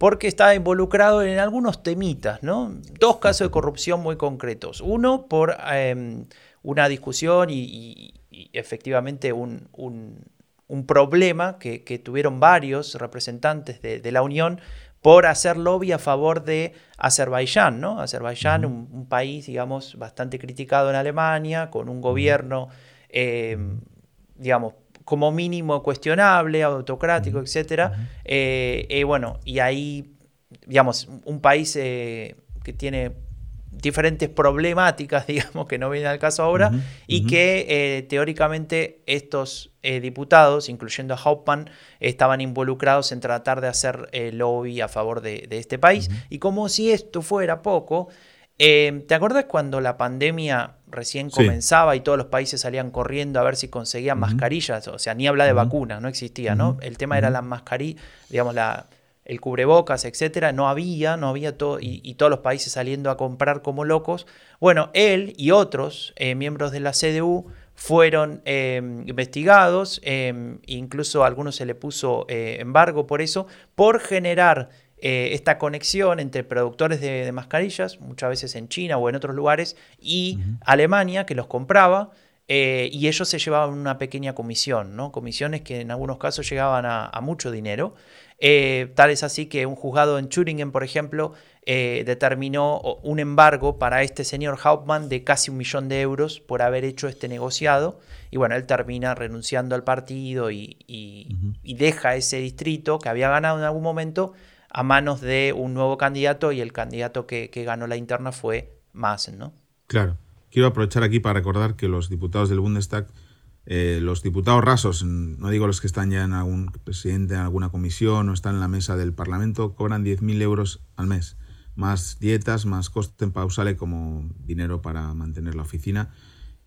Porque estaba involucrado en algunos temitas, ¿no? Dos casos de corrupción muy concretos. Uno por em, una discusión y, efectivamente un un problema que, tuvieron varios representantes de, la Unión por hacer lobby a favor de Azerbaiyán, ¿no? Azerbaiyán, un, país, digamos, bastante criticado en Alemania, con un gobierno, eh, digamos, como mínimo cuestionable, autocrático, etc. Eh, eh, bueno, y ahí, digamos, un país que tiene diferentes problemáticas, digamos, que no vienen al caso ahora, y que eh, teóricamente estos eh, diputados, incluyendo a Hauptmann, estaban involucrados en tratar de hacer eh, lobby a favor de, este país. Y como si esto fuera poco, ¿te acuerdas cuando la pandemia recién comenzaba y todos los países salían corriendo a ver si conseguían mascarillas? O sea, ni habla de vacunas, no existía, ¿no? El tema era las mascarillas, digamos, la el cubrebocas, etcétera, no había, no había todo, y, todos los países saliendo a comprar como locos. Bueno, él y otros eh, miembros de la CDU fueron em, investigados, em, incluso a algunos se le puso eh, embargo por eso, por generar eh, esta conexión entre productores de, mascarillas, muchas veces en China o en otros lugares, y Alemania, que los compraba. y ellos se llevaban una pequeña comisión, ¿no? Comisiones que en algunos casos llegaban a mucho dinero. Eh, tal es así que un juzgado en Thüringen, por ejemplo, eh, determinó un embargo para este señor Hauptmann de casi un millón de euros por haber hecho este negociado. Y bueno, él termina renunciando al partido y, deja ese distrito que había ganado en algún momento a manos de un nuevo candidato y el candidato que, que ganó la interna fue Maaßen, ¿no?
Claro. Quiero aprovechar aquí para recordar que los diputados del Bundestag eh, los diputados rasos, no digo los que están ya en algún presidente en alguna comisión o están en la mesa del Parlamento, cobran 10.000 euros al mes, más dietas, más coste en pausale como dinero para mantener la oficina.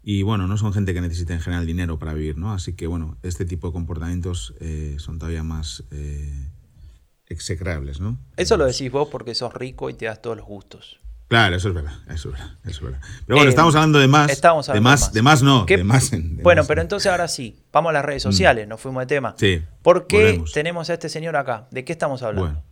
Y bueno, no son gente que necesite en general dinero para vivir, ¿no? Así que bueno, este tipo de comportamientos eh, son todavía más eh, execrables, ¿no?
Eso lo decís vos porque sos rico y te das todos los gustos.
Claro, eso es verdad, eso es verdad, eso es verdad. Pero bueno, eh, estamos hablando de más. Estamos hablando de más, de más, no, de más,
Bueno, pero entonces ahora sí, vamos a las redes mm. sociales, nos fuimos de tema.
Sí.
¿Por qué tenemos a este señor acá? ¿De qué estamos hablando?
Bueno,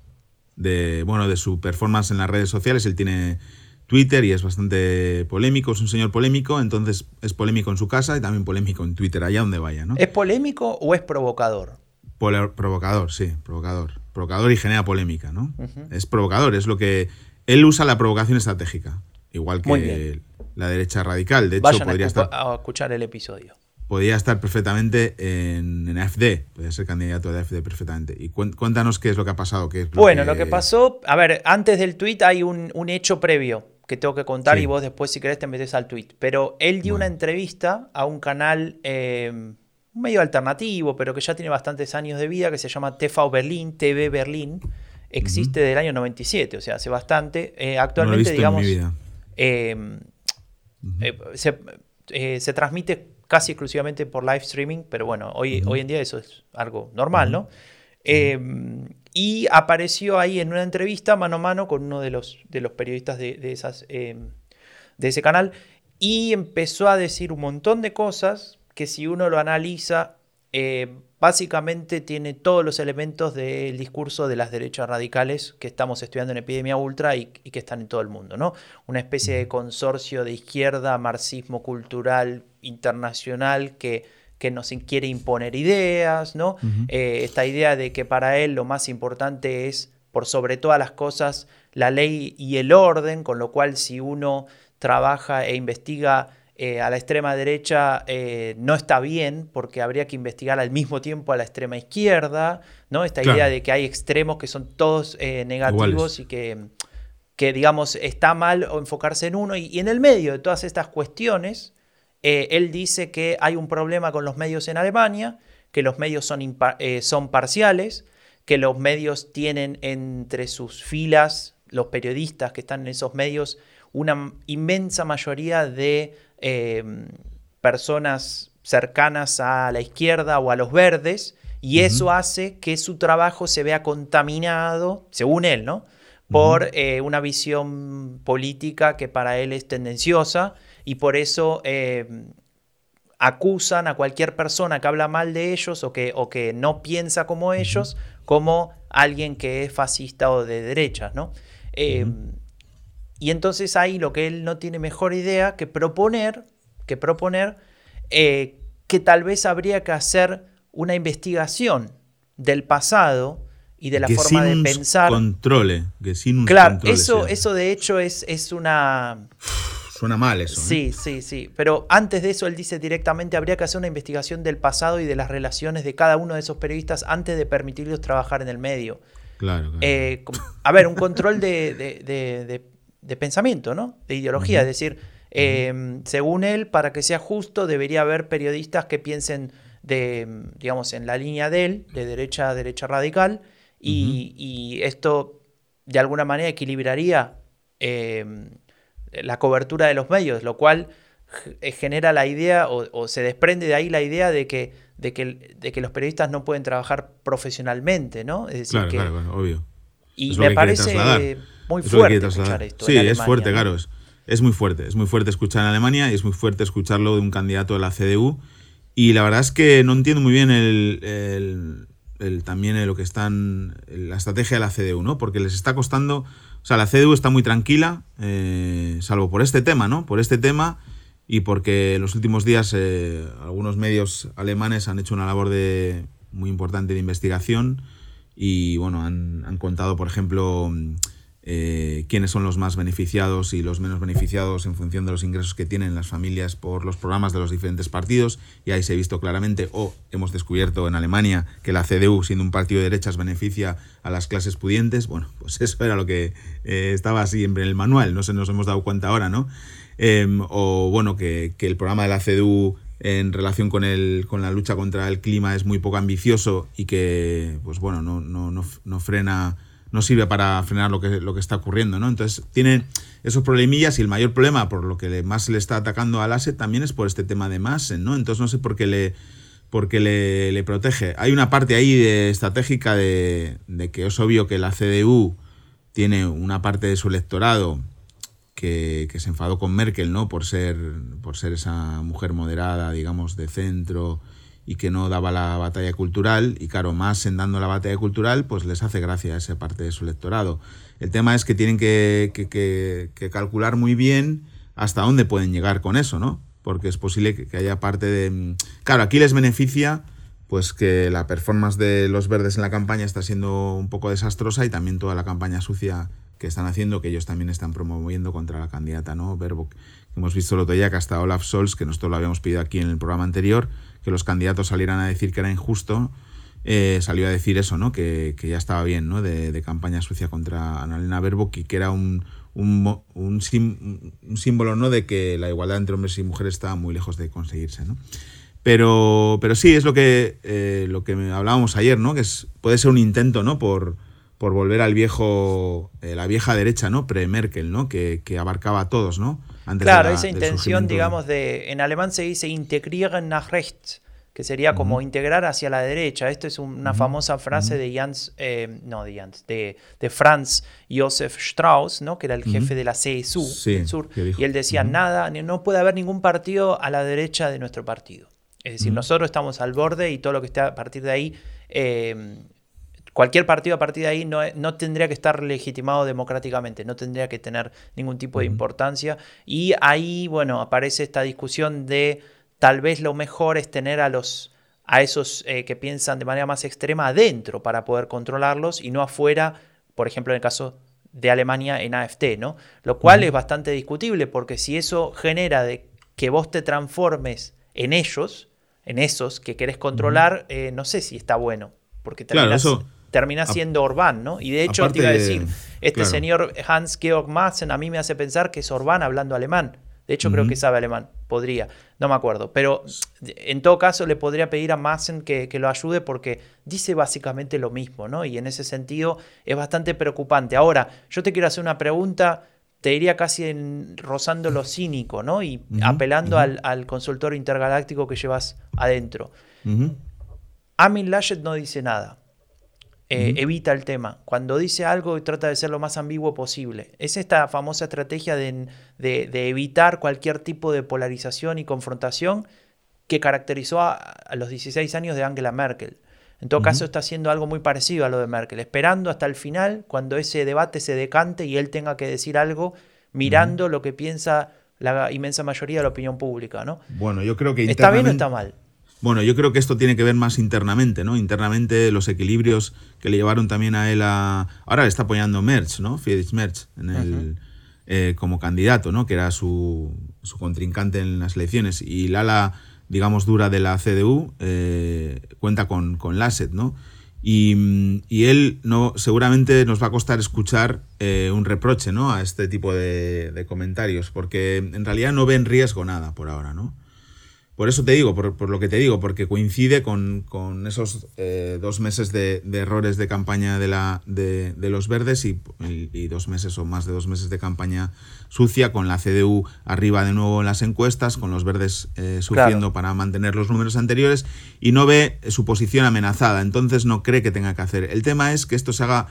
de, bueno, de su performance en las redes sociales, él tiene Twitter y es bastante polémico, es un señor polémico, entonces es polémico en su casa y también polémico en Twitter, allá donde vaya, ¿no?
¿Es polémico o es provocador?
provocador, sí, provocador. Provocador y genera polémica, ¿no? Es provocador, es lo que él usa la provocación estratégica, igual que la derecha radical. De hecho, podría
a
estar.
A escuchar el episodio.
Podría estar perfectamente en, en AFD, podría ser candidato de AFD perfectamente. Y cuéntanos qué es lo que ha pasado. Qué
bueno, lo que... pasó, a ver, antes del tweet hay un, hecho previo que tengo que contar y vos después, si querés, te metes al tweet. Pero él dio una entrevista a un canal eh, medio alternativo, pero que ya tiene bastantes años de vida, que se llama TV Berlín, TV Berlín existe del año 97, o sea, hace bastante. Eh, actualmente, digamos, se, transmite casi exclusivamente por live streaming, pero bueno, hoy, hoy en día eso es algo normal, ¿no? Em, y apareció ahí en una entrevista mano a mano con uno de los, de los periodistas de, esas, em, de ese canal y empezó a decir un montón de cosas que si uno lo analiza básicamente tiene todos los elementos del discurso de las derechas radicales que estamos estudiando en Epidemia Ultra y, que están en todo el mundo, ¿no? Una especie de consorcio de izquierda, marxismo cultural internacional que, que nos quiere imponer ideas, ¿no? Eh, esta idea de que para él lo más importante es, por sobre todas las cosas, la ley y el orden, con lo cual si uno trabaja e investiga eh, a la extrema derecha eh, no está bien porque habría que investigar al mismo tiempo a la extrema izquierda, ¿no? Esta idea de que hay extremos que son todos eh, negativos y que, que, digamos, está mal enfocarse en uno. Y, en el medio de todas estas cuestiones, él dice que hay un problema con los medios en Alemania, que los medios son, son parciales, que los medios tienen entre sus filas, los periodistas que están en esos medios, una inmensa mayoría de em, personas cercanas a la izquierda o a los verdes, y eso hace que su trabajo se vea contaminado, según él, ¿no? Por eh, una visión política que para él es tendenciosa y por eso em, acusan a cualquier persona que habla mal de ellos o que, o que no piensa como ellos como alguien que es fascista o de derechas, ¿no? Y entonces ahí lo que él no tiene mejor idea que proponer, que proponer eh, que tal vez habría que hacer una investigación del pasado y de la forma de pensar.
Controle, que sin un
claro, eso, eso de hecho es, es una.
Suena mal eso.
¿eh? Sí, sí, sí. Pero antes de eso, él dice directamente, habría que hacer una investigación del pasado y de las relaciones de cada uno de esos periodistas antes de permitirlos trabajar en el medio.
Claro. claro.
Eh, a ver, un control de, de pensamiento, ¿no? De ideología. Es decir, em, según él, para que sea justo, debería haber periodistas que piensen de, digamos, en la línea de él, de derecha a derecha radical, y, esto de alguna manera equilibraría em, la cobertura de los medios, lo cual eh, genera la idea o, se desprende de ahí la idea de que, de que, de que los periodistas no pueden trabajar profesionalmente, ¿no?
Es decir, que, claro, obvio.
Y me parece muy fuerte escuchar esto.
Sí, es fuerte, claro. Es, muy fuerte. Es muy fuerte escuchar en Alemania y es muy fuerte escucharlo de un candidato de la CDU. Y la verdad es que no entiendo muy bien el, también lo que están. la estrategia de la CDU, ¿no? Porque les está costando. O sea, la CDU está muy tranquila, eh, salvo por este tema, ¿no? Por este tema y porque en los últimos días eh, algunos medios alemanes han hecho una labor de, muy importante de investigación y bueno, han, han contado, por ejemplo, eh, quiénes son los más beneficiados y los menos beneficiados en función de los ingresos que tienen las familias por los programas de los diferentes partidos. Y ahí se ha visto claramente, o hemos descubierto en Alemania, que la CDU, siendo un partido de derechas, beneficia a las clases pudientes. Bueno, pues eso era lo que eh, estaba siempre en el manual, no se nos hemos dado cuenta ahora, ¿no? Em, o bueno, que, que el programa de la CDU en relación con, el, con la lucha contra el clima es muy poco ambicioso y que, pues bueno, no, no, no, no frena no sirve para frenar lo que, lo que está ocurriendo, ¿no? Entonces tiene esos problemillas y el mayor problema por lo que más le está atacando al ASE también es por este tema de Massen, ¿no? Entonces no sé por qué le, por le, le, protege. Hay una parte ahí de, estratégica de, de, que es obvio que la CDU tiene una parte de su electorado que, que, se enfadó con Merkel, ¿no? Por ser, por ser esa mujer moderada, digamos, de centro y que no daba la batalla cultural, y claro, más en dando la batalla cultural, pues les hace gracia esa parte de su electorado. El tema es que tienen que, calcular muy bien hasta dónde pueden llegar con eso, ¿no? Porque es posible que, haya parte de... Claro, aquí les beneficia pues que la performance de los verdes en la campaña está siendo un poco desastrosa y también toda la campaña sucia que están haciendo, que ellos también están promoviendo contra la candidata, ¿no? Verbo, hemos visto el otro día que hasta Olaf Scholz, que nosotros lo habíamos pedido aquí en el programa anterior, que los candidatos salieran a decir que era injusto, eh, salió a decir eso, ¿no? Que, ya estaba bien, ¿no? De, campaña sucia contra Annalena Baerbock y que era un, un, un, símbolo, ¿no? De que la igualdad entre hombres y mujeres estaba muy lejos de conseguirse, ¿no? Pero, pero sí, es lo que, eh, lo que hablábamos ayer, ¿no? Que es, puede ser un intento, ¿no? Por, por volver al viejo, eh, la vieja derecha, ¿no? Pre-Merkel, ¿no? Que, que, abarcaba a todos, ¿no?
Claro, esa intención, digamos, de, en alemán se dice integrieren nach rechts, que sería como integrar hacia la derecha. Esto es una famosa frase de Jans, eh, no de Jans, de, de, Franz Josef Strauss, ¿no? que era el jefe de la CSU del sur, y él decía, nada, no puede haber ningún partido a la derecha de nuestro partido. Es decir, nosotros estamos al borde y todo lo que esté a partir de ahí eh, cualquier partido a partir de ahí no, no, tendría que estar legitimado democráticamente, no tendría que tener ningún tipo de importancia. Y ahí, bueno, aparece esta discusión de tal vez lo mejor es tener a los a esos eh, que piensan de manera más extrema adentro para poder controlarlos y no afuera, por ejemplo, en el caso de Alemania en AFT, ¿no? Lo cual es bastante discutible porque si eso genera de que vos te transformes en ellos, en esos que querés controlar, eh, no sé si está bueno. Porque terminas, claro, termina siendo Orbán, ¿no? Y de hecho, te iba a decir, este señor Hans-Georg Maaßen a mí me hace pensar que es Orbán hablando alemán. De hecho, creo que sabe alemán. podría, no me acuerdo, pero en todo caso le podría pedir a Massen que, lo ayude porque dice básicamente lo mismo, ¿no? Y en ese sentido es bastante preocupante. Ahora, yo te quiero hacer una pregunta, te diría casi en, rozando lo cínico, ¿no? Y apelando al, al, consultor intergaláctico que llevas adentro. Amin Laschet no dice nada. Eh, evita el tema. Cuando dice algo, trata de ser lo más ambiguo posible. Es esta famosa estrategia de, evitar cualquier tipo de polarización y confrontación que caracterizó a, los 16 años de Angela Merkel. En todo caso, está haciendo algo muy parecido a lo de Merkel, esperando hasta el final, cuando ese debate se decante y él tenga que decir algo, mirando lo que piensa la inmensa mayoría de la opinión pública. ¿no?
Bueno, yo creo que...
¿Está bien o está mal?
Bueno, yo creo que esto tiene que ver más internamente, ¿no? Internamente los equilibrios que le llevaron también a él a... Ahora le está apoyando Merz, ¿no? Friedrich Merz en el, eh, como candidato, ¿no? Que era su, su, contrincante en las elecciones. Y la ala, digamos, dura de la CDU eh, cuenta con, con Lasset, ¿no? Y, y, él no, seguramente nos va a costar escuchar eh, un reproche ¿no? a este tipo de, de, comentarios, porque en realidad no ve en riesgo nada por ahora, ¿no? Por eso te digo, por, lo que te digo, porque coincide con, esos eh, dos meses de, errores de campaña de, la, de, los verdes y, dos meses o más de dos meses de campaña sucia, con la CDU arriba de nuevo en las encuestas, con los verdes eh, sufriendo para mantener los números anteriores y no ve su posición amenazada, entonces no cree que tenga que hacer. El tema es que esto se haga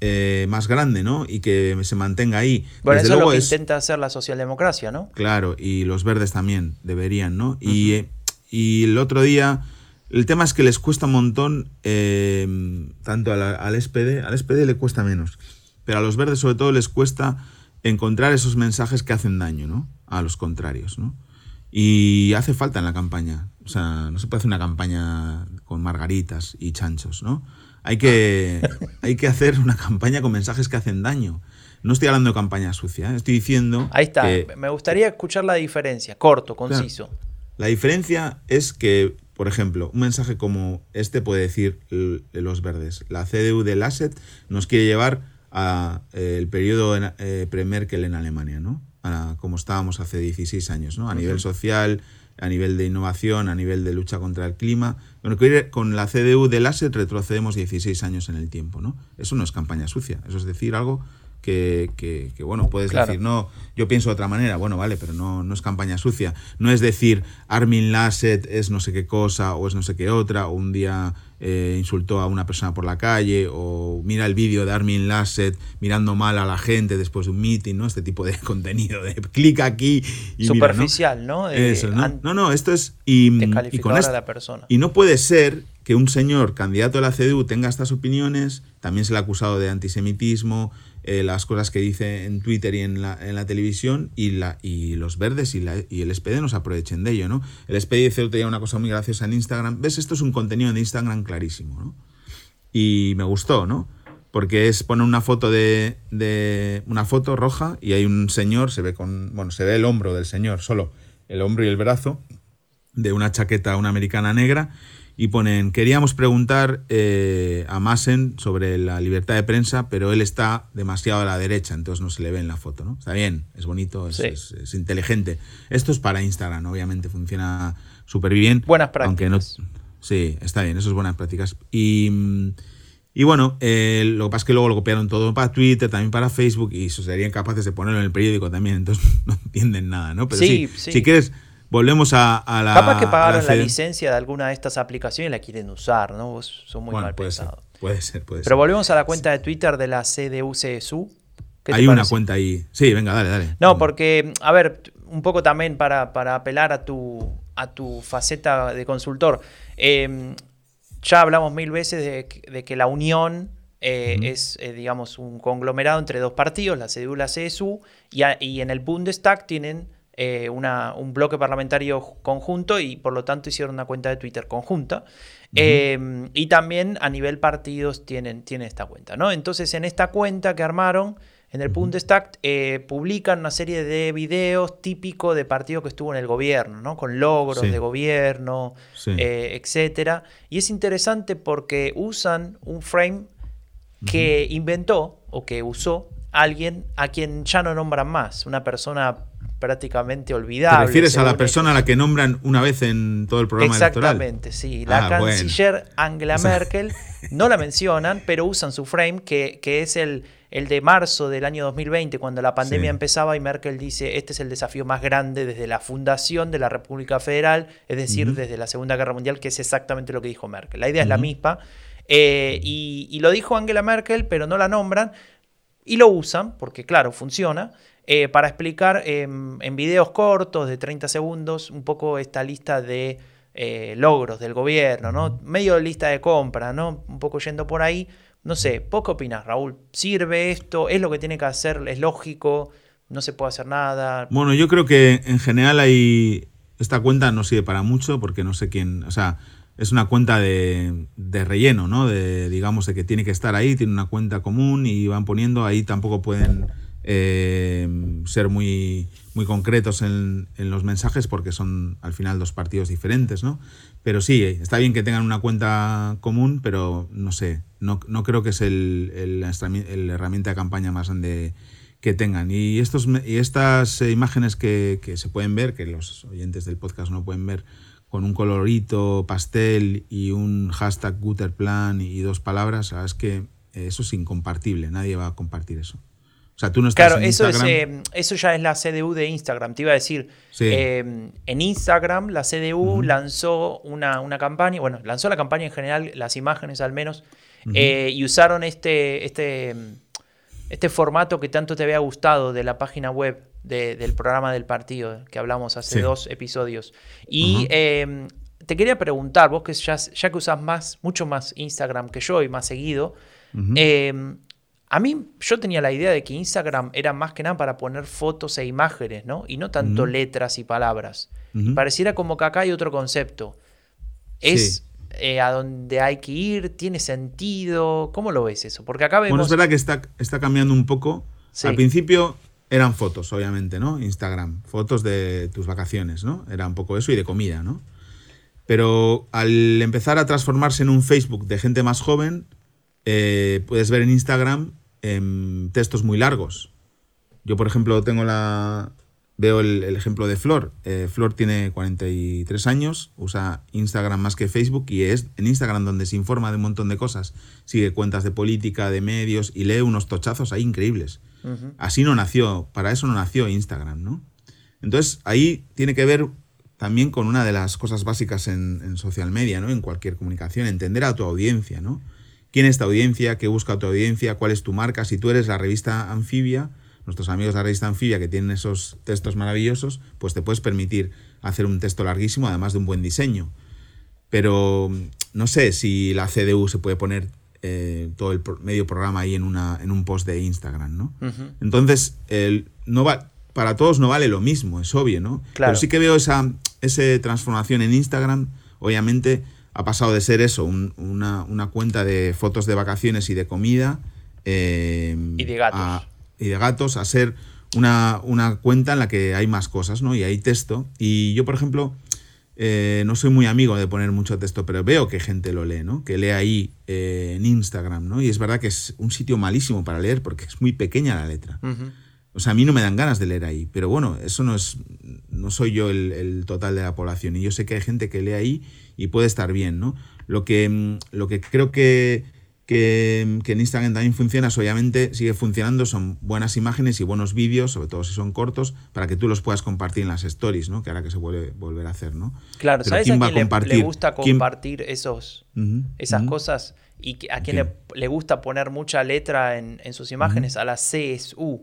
eh, más grande, ¿no? Y que se mantenga ahí.
Bueno, eso es lo que intenta hacer la socialdemocracia, ¿no?
Claro, y los verdes también deberían, ¿no? y, y, el otro día, el tema es que les cuesta un montón, eh, tanto al SPD, al SPD le cuesta menos, pero a los verdes sobre todo les cuesta encontrar esos mensajes que hacen daño, ¿no? A los contrarios, ¿no? Y hace falta en la campaña. O sea, no se puede hacer una campaña con margaritas y chanchos, ¿no? Hay que, hay que hacer una campaña con mensajes que hacen daño. No estoy hablando de campaña sucia, ¿eh? estoy diciendo.
Ahí está. Me gustaría escuchar la diferencia, corto, conciso.
la diferencia es que, por ejemplo, un mensaje como este puede decir los verdes. La CDU del Asset nos quiere llevar al eh, periodo eh, pre-Merkel en Alemania, ¿no? como estábamos hace 16 años, ¿no? A nivel social, a nivel de innovación, a nivel de lucha contra el clima. Bueno, con la CDU del ASET retrocedemos 16 años en el tiempo, ¿no? Eso no es campaña sucia, eso es decir algo que, que, bueno, puedes decir, no, yo pienso de otra manera, bueno, vale, pero no, no es campaña sucia. No es decir, Armin Lasset es no sé qué cosa o es no sé qué otra, o un día eh, insultó a una persona por la calle, o mira el vídeo de Armin Lasset mirando mal a la gente después de un meeting, ¿no? Este tipo de contenido de clic aquí y
Superficial, ¿no?
Eso, ¿no? ¿no? no, esto es... Y,
y con esto, la persona.
Y no puede ser que un señor candidato de la CDU tenga estas opiniones, también se le ha acusado de antisemitismo, eh, las cosas que dice en Twitter y en la, en la televisión y, la, y los verdes y, la, y el SPD nos aprovechen de ello, ¿no? El SPD dice otro día una cosa muy graciosa en Instagram. ¿Ves? Esto es un contenido de Instagram clarísimo, ¿no? Y me gustó, ¿no? Porque es poner una foto de, de una foto roja y hay un señor, se ve con, bueno, se ve el hombro del señor, solo el hombro y el brazo, de una chaqueta, una americana negra, y ponen, queríamos preguntar eh, a Massen sobre la libertad de prensa, pero él está demasiado a la derecha, entonces no se le ve en la foto, ¿no? Está bien, es bonito, es, inteligente. Esto es para Instagram, obviamente, funciona súper bien.
Buenas prácticas.
sí, está bien, eso es buenas prácticas. Y, y bueno, eh, lo que pasa es que luego lo copiaron todo para Twitter, también para Facebook, y serían capaces de ponerlo en el periódico también, entonces no entienden nada, ¿no? Pero sí, si quieres Volvemos a, la.
Capaz que pagaron la, licencia de alguna de estas aplicaciones y la quieren usar, ¿no? son muy mal
puede
pensados.
Ser, puede ser, puede
Pero volvemos a la cuenta de Twitter de la CDU-CSU.
Hay una cuenta ahí. Sí, venga, dale, dale.
No, porque, a ver, un poco también para, para apelar a tu, a tu faceta de consultor. Em, ya hablamos mil veces de, que la unión eh, es, eh, digamos, un conglomerado entre dos partidos, la CDU y la CSU, y, y en el Bundestag tienen eh, un bloque parlamentario conjunto y por lo tanto hicieron una cuenta de Twitter conjunta. Eh, y también a nivel partidos tienen, tienen esta cuenta. ¿no? Entonces en esta cuenta que armaron en el Bundestag eh, publican una serie de videos típicos de partido que estuvo en el gobierno, ¿no? con logros de gobierno, etc. Y es interesante porque usan un frame que inventó o que usó alguien a quien ya no nombran más, una persona prácticamente olvidable.
¿Te refieres a la persona a la que nombran una vez en todo el programa
Exactamente,
electoral?
sí. La
Ah,
canciller Angela Merkel no la mencionan, pero usan su frame, que, que es el, el de marzo del año 2020, cuando la pandemia
Sí.
empezaba y Merkel dice, este es el desafío más grande desde la fundación de la República Federal, es decir, desde la Segunda Guerra Mundial, que es exactamente lo que dijo Merkel. La idea es la misma. eh, y, y lo dijo Angela Merkel, pero no la nombran. Y lo usan, porque claro, funciona, eh, para explicar em, en videos cortos de 30 segundos un poco esta lista de eh, logros del gobierno, ¿no? Medio lista de compra, ¿no? Un poco yendo por ahí. No sé, ¿vos qué Raúl? ¿Sirve esto? ¿Es lo que tiene que hacer? ¿Es lógico? ¿No se puede hacer nada?
Bueno, yo creo que en general hay. Esta cuenta no sirve para mucho porque no sé quién. O sea, es una cuenta de, de relleno, ¿no? De, digamos, de que tiene que estar ahí, tiene una cuenta común y van poniendo. Ahí tampoco pueden eh, ser muy, muy concretos en, en los mensajes porque son al final dos partidos diferentes, ¿no? Pero sí, está bien que tengan una cuenta común, pero no sé, no, no creo que es el, el, herramienta de campaña más grande que tengan. Y, estos, y estas eh, imágenes que, que se pueden ver, que los oyentes del podcast no pueden ver, con un colorito pastel y un hashtag Gutterplan y dos palabras, la es que eh, eso es incompartible, nadie va a compartir eso. O sea, tú no estás
Claro,
en
eso, es, eh, eso ya es la CDU de Instagram. Te iba a decir,
Sí.
eh, en Instagram la CDU lanzó una, una campaña, bueno, lanzó la campaña en general, las imágenes al menos, eh, y usaron este, este, este formato que tanto te había gustado de la página web de- del programa del partido, que hablamos hace
Sí.
dos episodios. Y te quería preguntar, vos que ya, ya que usás más, mucho más Instagram que yo y más seguido, a mí yo tenía la idea de que Instagram era más que nada para poner fotos e imágenes, ¿no? Y no tanto letras y palabras. Pareciera como que acá hay otro concepto. ¿Es
Sí.
eh, a donde hay que ir? ¿Tiene sentido? ¿Cómo lo ves eso? Porque acá vemos...
Bueno, es verdad que está, está cambiando un poco.
Sí.
Al principio eran fotos, obviamente, ¿no? Instagram, fotos de tus vacaciones, ¿no? Era un poco eso y de comida, ¿no? Pero al empezar a transformarse en un Facebook de gente más joven, eh, puedes ver en Instagram em, textos muy largos. Yo, por ejemplo, tengo la. Veo el, el ejemplo de Flor. Eh, Flor tiene 43 años, usa Instagram más que Facebook y es en Instagram donde se informa de un montón de cosas. Sigue cuentas de política, de medios y lee unos tochazos ahí increíbles. Así no nació, para eso no nació Instagram, ¿no? Entonces ahí tiene que ver también con una de las cosas básicas en, en social media, ¿no? En cualquier comunicación, entender a tu audiencia, ¿no? ¿Quién es tu audiencia? ¿Qué busca tu audiencia? ¿Cuál es tu marca? Si tú eres la revista Anfibia, nuestros amigos de la revista Anfibia que tienen esos textos maravillosos, pues te puedes permitir hacer un texto larguísimo, además de un buen diseño. Pero no sé si la CDU se puede poner eh, todo el pro- medio programa ahí en, una, en un post de Instagram, ¿no? Entonces, el, no va, para todos no vale lo mismo, es obvio, ¿no?
Claro.
Pero sí que veo esa, esa transformación en Instagram, obviamente ha pasado de ser eso, un- una, una cuenta de fotos de vacaciones y de comida. eh,
Y de gatos.
a- y de gatos, a ser una, una cuenta en la que hay más cosas, ¿no? Y hay texto. Y yo, por ejemplo, eh, no soy muy amigo de poner mucho texto, pero veo que gente lo lee, ¿no? Que lee ahí eh, en Instagram, ¿no? Y es verdad que es un sitio malísimo para leer porque es muy pequeña la letra. O sea, a mí no me dan ganas de leer ahí, pero bueno, eso no es, no soy yo el, el total de la población y yo sé que hay gente que lee ahí y puede estar bien, ¿no? Lo que, mm, lo que creo que, que, que en Instagram también funciona, obviamente sigue funcionando, son buenas imágenes y buenos vídeos, sobre todo si son cortos, para que tú los puedas compartir en las stories, ¿no? Que ahora que se vuelve volver a hacer, ¿no?
Claro,
Pero
¿sabes
¿quién
a
va a
quién le- le,
compartir?
gusta
¿Quién-
compartir esos, esas cosas? ¿Y a quién
¿Quién?
le, le gusta poner mucha letra en, en sus imágenes? A la CSU,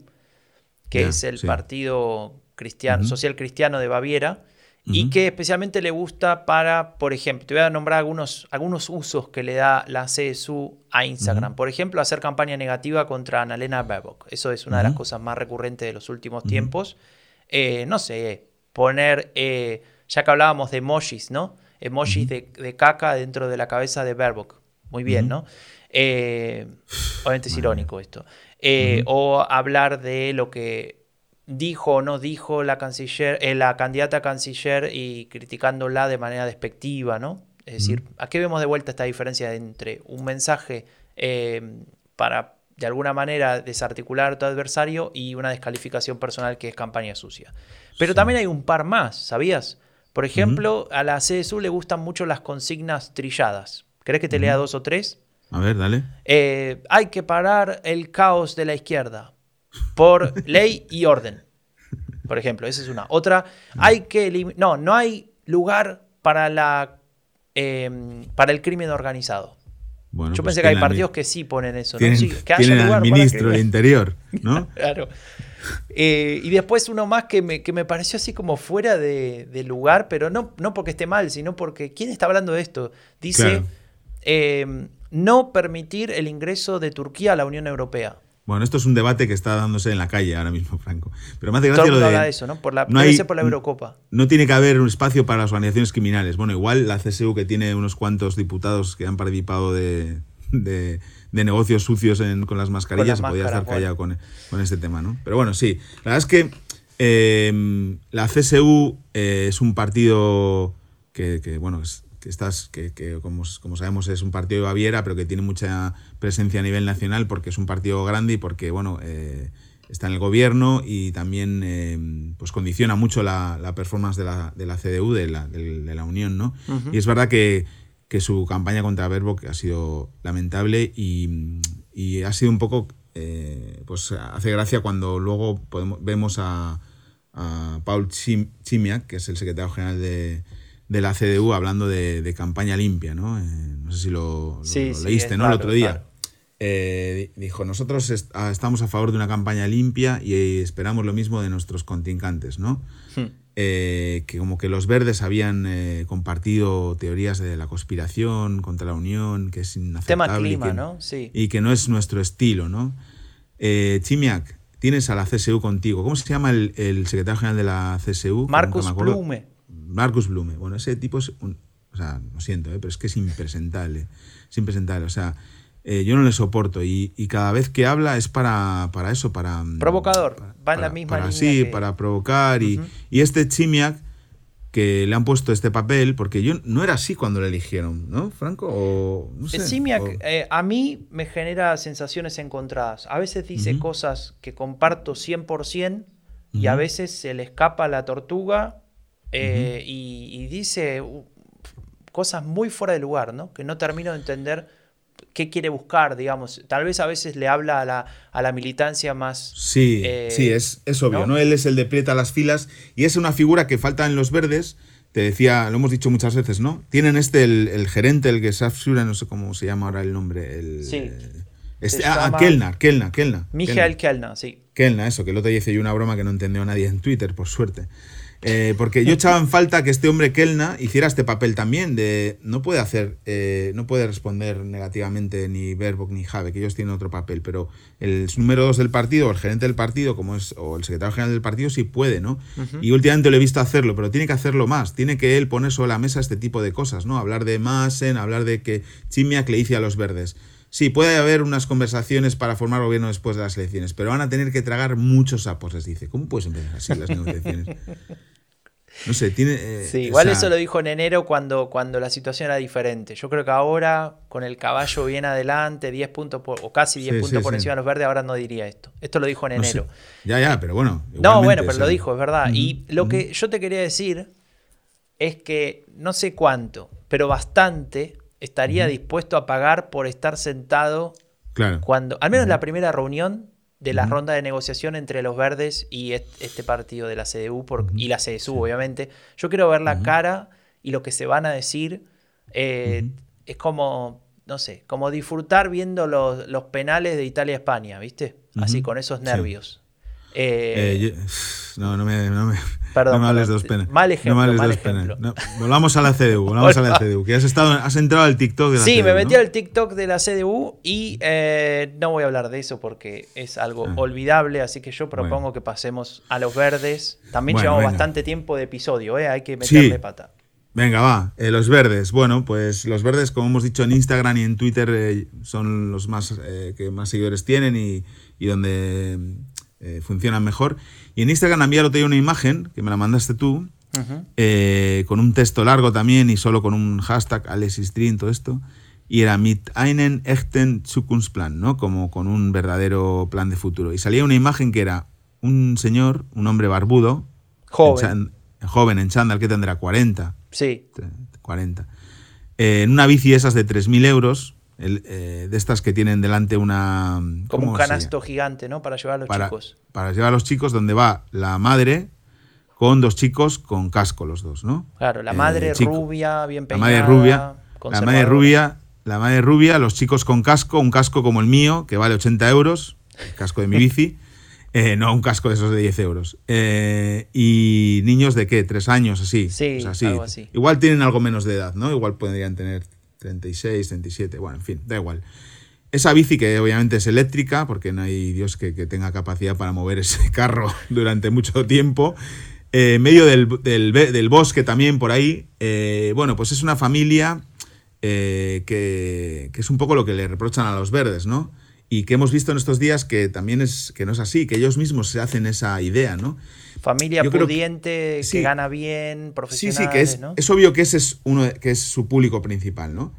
que es el
sí.
Partido cristiano. Social Cristiano de Baviera, y que especialmente le gusta para, por ejemplo, te voy a nombrar algunos, algunos usos que le da la CSU a Instagram. Por ejemplo, hacer campaña negativa contra Annalena Baerbock. Eso es una de las cosas más recurrentes de los últimos tiempos. Eh, no sé, poner, eh, ya que hablábamos de emojis, ¿no? Emojis de, de caca dentro de la cabeza de Baerbock. Muy bien, ¿no? Eh, obviamente es irónico esto. O hablar de lo que dijo o no dijo la canciller, eh, la candidata a canciller y criticándola de manera despectiva, ¿no? Es decir, ¿a qué vemos de vuelta esta diferencia entre un mensaje eh, para de alguna manera desarticular a tu adversario y una descalificación personal que es campaña sucia. Pero también hay un par más, ¿sabías? Por ejemplo, a la CSU le gustan mucho las consignas trilladas. ¿Crees que te lea dos o tres?
A ver, dale.
Eh, hay que parar el caos de la izquierda por ley y orden. Por ejemplo, esa es una. Otra, hay que no, no hay lugar para la em, para el crimen organizado. Yo pues pensé que hay partidos que sí ponen eso,
¿no? que haya lugar ministro del Interior, ¿no?
claro. Eh, y después uno más que me, que me pareció así como fuera de, lugar, pero no, no porque esté mal, sino porque ¿quién está hablando de esto? Dice em, no permitir el ingreso de Turquía a la Unión Europea.
Bueno, esto es un debate que está dándose en la calle ahora mismo, Franco. Pero me hace gracia
Todo
lo de.
De eso, ¿no? Por la, no hay, por la Eurocopa.
No tiene que haber un espacio para las organizaciones criminales. Bueno, igual la CSU, que tiene unos cuantos diputados que han participado de, de, negocios sucios con las mascarillas, se podía estar callado con, con, este tema, ¿no? Pero bueno, sí. La verdad es que eh, la CSU eh, es un partido que, que bueno, es, que, estás, que, que como, como, sabemos es un partido de Baviera, pero que tiene mucha presencia a nivel nacional porque es un partido grande y porque, bueno, eh, está en el gobierno y también eh, pues condiciona mucho la, la, performance de la, de la CDU, de la, de, la Unión, ¿no? Y es verdad que, que su campaña contra Baerbock ha sido lamentable y, y ha sido un poco, eh, pues hace gracia cuando luego podemos, vemos a, a Paul Chimiak, que es el secretario general de de la CDU hablando de, campaña limpia, ¿no? Eh, no sé si lo, leíste, ¿no? el otro día. Eh, dijo, nosotros ah, estamos a favor de una campaña limpia y esperamos lo mismo de nuestros contingentes, ¿no? Hmm. Eh, que como que los verdes habían compartido teorías de la conspiración contra la Unión, que es inaceptable.
Tema clima,
y que,
¿no? Sí.
Y que no es nuestro estilo, ¿no? Chimiak, tienes a la CSU contigo. ¿Cómo se llama el, secretario general de la CSU?
Marcos Plume.
Marcus Blume. Bueno, ese tipo es un, o sea, lo siento, ¿eh? pero es que es impresentable. Es impresentable. O sea, eh, yo no le soporto y, cada vez que habla es para, para eso, para...
Mm, Provocador, va en la misma
línea. Sí, para provocar. Y, y este Chimiak, que le han puesto este papel, porque yo no era así cuando le eligieron, ¿no, Franco? O, no sé,
Chimiak eh, a mí me genera sensaciones encontradas. A veces dice cosas que comparto 100% y a veces se le escapa la tortuga eh, y, dice cosas muy fuera de lugar, ¿no? Que no termino de entender qué quiere buscar, digamos. Tal vez a veces le habla a la, a la militancia más...
Sí, eh, sí, es, es obvio, ¿no? Él es el de prieta las filas y es una figura que falta en los verdes. Te decía, lo hemos dicho muchas veces, ¿no? Tienen este, el, gerente, el que Safsura, no sé cómo se llama ahora el nombre. El,
sí.
Este, ah, Kellner, Kellner, Kellner.
Michael Kellner, sí.
Kellner, eso, que el otro día hice yo una broma que no entendió nadie en Twitter, por suerte. Eh, porque yo echaba en falta que este hombre Kelna hiciera este papel también de no puede hacer, eh, no puede responder negativamente ni Verbock ni Jave, que ellos tienen otro papel, pero el número dos del partido, o el gerente del partido, como es, o el secretario general del partido, sí puede, ¿no? Y últimamente lo he visto hacerlo, pero tiene que hacerlo más, tiene que él poner sobre la mesa este tipo de cosas, ¿no? Hablar de Masen, hablar de que Chimiak le hice a los verdes. Sí, puede haber unas conversaciones para formar gobierno después de las elecciones, pero van a tener que tragar muchos sapos, les dice. ¿Cómo puedes empezar así las negociaciones? No sé, tiene. Eh,
sí, igual eso lo dijo en enero cuando, cuando la situación era diferente. Yo creo que ahora, con el caballo bien adelante, 10 puntos o casi 10 puntos por encima de los verdes, ahora no diría esto. Esto lo dijo en enero.
Ya, ya, pero bueno.
No, bueno, pero lo dijo, es verdad. y lo que yo te quería decir es que no sé cuánto, pero bastante estaría dispuesto a pagar por estar sentado
claro.
cuando, al menos en la primera reunión de la ronda de negociación entre los verdes y este partido de la CDU y la CSU, obviamente. Yo quiero ver la cara y lo que se van a decir. Eh, es como, no sé, como disfrutar viendo los, los penales de Italia-España, ¿viste? Así, con esos nervios.
Eh, no, no me, no me,
perdón,
no me hables de los penes.
Mal ejemplo. No mal ejemplo.
volvamos a la CDU, volvamos a la CDU. Que has, estado, has entrado al TikTok de la
sí,
CDU.
Sí, me metí al TikTok de la CDU y eh, no voy a hablar de eso porque es algo ah. olvidable. Así que yo propongo que pasemos a los verdes. También llevamos bastante tiempo de episodio, ¿eh? hay que meterle pata.
Venga, va. Eh, los verdes. Bueno, pues los verdes, como hemos dicho en Instagram y en Twitter, son los más que más seguidores tienen y, y donde eh, funcionan mejor. Y en Instagram había el otro una imagen, que me la mandaste tú, eh, con un texto largo también y solo con un hashtag Alexis todo esto. y era mit einen echten Zukunftsplan, ¿no? Como con un verdadero plan de futuro. Y salía una imagen que era un señor, un hombre barbudo,
joven,
en, joven en chándal, que tendrá 40.
Sí.
40. Eh, en una bici esas de 3.000 euros, eh, de estas que tienen delante una...
Como un canasto gigante, ¿no? Para llevar a los chicos.
Para llevar a los chicos, donde va la madre con dos chicos con casco los dos, ¿no?
Claro, la madre eh, rubia, bien peinada.
La madre rubia, la madre rubia, la madre rubia, los chicos con casco, un casco como el mío, que vale 80 euros, el casco de mi bici, eh, no un casco de esos de 10 euros. Eh, y niños de qué, tres años, así.
Sí, algo así.
Igual tienen algo menos de edad, ¿no? Igual podrían tener 36, 37, bueno, en fin, da igual. Esa bici que obviamente es eléctrica, porque no hay Dios que, tenga capacidad para mover ese carro durante mucho tiempo, en eh, medio del, del, bosque también por ahí. Eh, bueno, pues es una familia eh, que, que, es un poco lo que le reprochan a los verdes, ¿no? Y que hemos visto en estos días que también es, que no es así, que ellos mismos se hacen esa idea, ¿no?
Familia pudiente, que, gana bien, profesional.
Sí, sí, que es, es obvio que ese es, uno, que es su público principal, ¿no?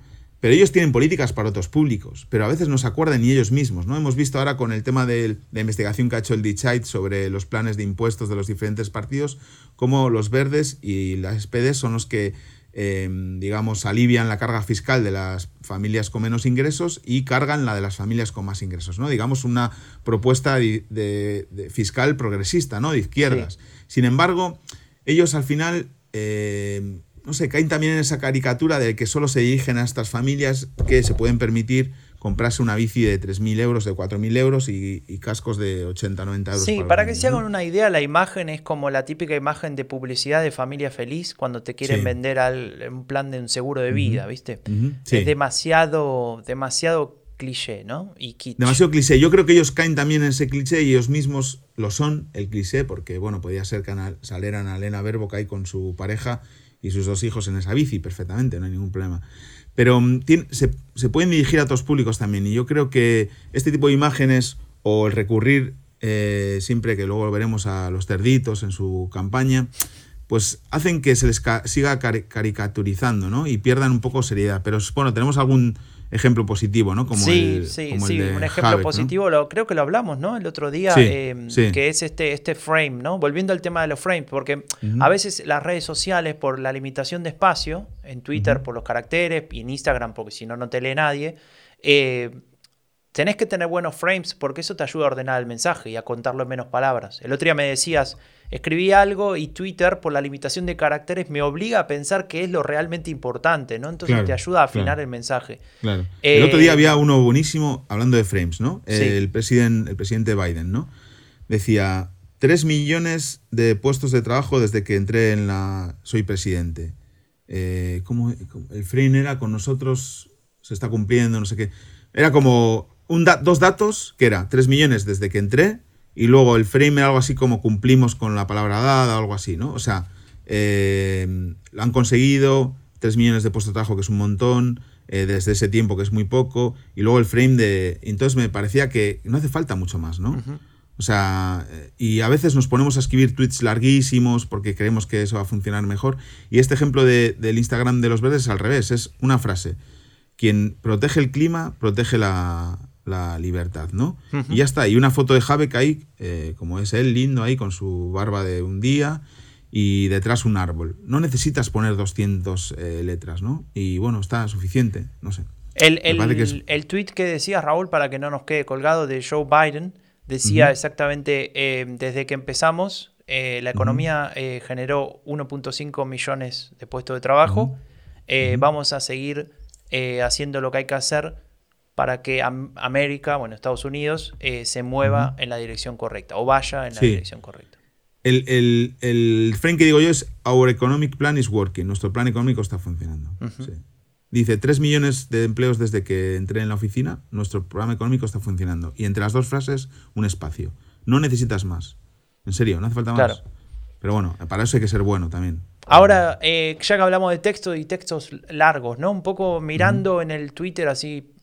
Pero ellos tienen políticas para otros públicos, pero a veces no se acuerdan ni ellos mismos. ¿no? Hemos visto ahora con el tema de la investigación que ha hecho el DICHAIT sobre los planes de impuestos de los diferentes partidos, cómo los verdes y las SPD son los que, eh, digamos, alivian la carga fiscal de las familias con menos ingresos y cargan la de las familias con más ingresos. ¿no? Digamos, una propuesta de, fiscal progresista, ¿no? de izquierdas. Sin embargo, ellos al final... Eh, no sé, caen también en esa caricatura de que solo se dirigen a estas familias que se pueden permitir comprarse una bici de 3.000 euros, de 4.000 euros y, cascos de 80, 90 euros.
Sí, para, que se hagan una idea, la imagen es como la típica imagen de publicidad de familia feliz cuando te quieren vender un plan de un seguro de vida, ¿viste? Es demasiado, demasiado cliché, ¿no? Y
Demasiado cliché. Yo creo que ellos caen también en ese cliché y ellos mismos lo son, el cliché, porque, bueno, podía ser que salieran a Elena Verbo que hay con su pareja y sus dos hijos en esa bici perfectamente, no hay ningún problema. Pero mm, se, pueden dirigir a otros públicos también y yo creo que este tipo de imágenes o el recurrir eh, siempre que luego veremos a los cerditos en su campaña, pues hacen que se les siga caricaturizando ¿no? y pierdan un poco seriedad. Pero bueno, tenemos algún ejemplo positivo, ¿no?
Como sí, sí, sí, un ejemplo positivo, lo, creo que lo hablamos, ¿no? El otro día, em, que es este, este frame, ¿no? Volviendo al tema de los frames, porque a veces las redes sociales, por la limitación de espacio, en Twitter por los caracteres y en Instagram, porque si no, no te lee nadie, eh, tenés que tener buenos frames porque eso te ayuda a ordenar el mensaje y a contarlo en menos palabras. El otro día me decías, escribí algo y Twitter, por la limitación de caracteres, me obliga a pensar qué es lo realmente importante, ¿no? Entonces te ayuda a afinar el mensaje.
Claro. el otro día eh, había uno buenísimo hablando de frames, ¿no? El, presidente, el presidente Biden, ¿no? Decía, 3 millones de puestos de trabajo desde que entré en la... Soy presidente. Eh, ¿cómo, el frame era con nosotros, se está cumpliendo, no sé qué. Era como dos datos, que era 3 millones desde que entré, y luego el frame era algo así como cumplimos con la palabra dada, algo así, ¿no? O sea, eh, han conseguido 3 millones de puestos de trabajo, que es un montón, eh, desde ese tiempo, que es muy poco, y luego el frame de... Entonces me parecía que no hace falta mucho más, ¿no? O sea, y a veces nos ponemos a escribir tweets larguísimos porque creemos que eso va a funcionar mejor. Y este ejemplo del Instagram de los verdes es al revés, es una frase. Quien protege el clima, protege la, la libertad, ¿no? Y ya está. Y una foto de Habeck ahí, eh, como es él, lindo ahí, con su barba de un día y detrás un árbol. No necesitas poner 200 eh, letras, ¿no? Y bueno, está suficiente, no sé.
El, el, tweet que decía Raúl, para que no nos quede colgado, de Joe Biden, decía exactamente, eh, desde que empezamos, la economía generó 1.5 millones de puestos de trabajo, vamos a seguir haciendo lo que hay que hacer para que América, bueno, Estados Unidos, eh, se mueva en la dirección correcta o vaya en la dirección correcta.
El, el, el, frame que digo yo es Our Economic Plan is working. Nuestro plan económico está funcionando. Dice 3 millones de empleos desde que entré en la oficina. Nuestro programa económico está funcionando. Y entre las dos frases, un espacio. No necesitas más. En serio, no hace falta más. Pero bueno, para eso hay que ser bueno también.
Ahora, eh, ya que hablamos de texto y textos largos, ¿no? Un poco mirando en el Twitter así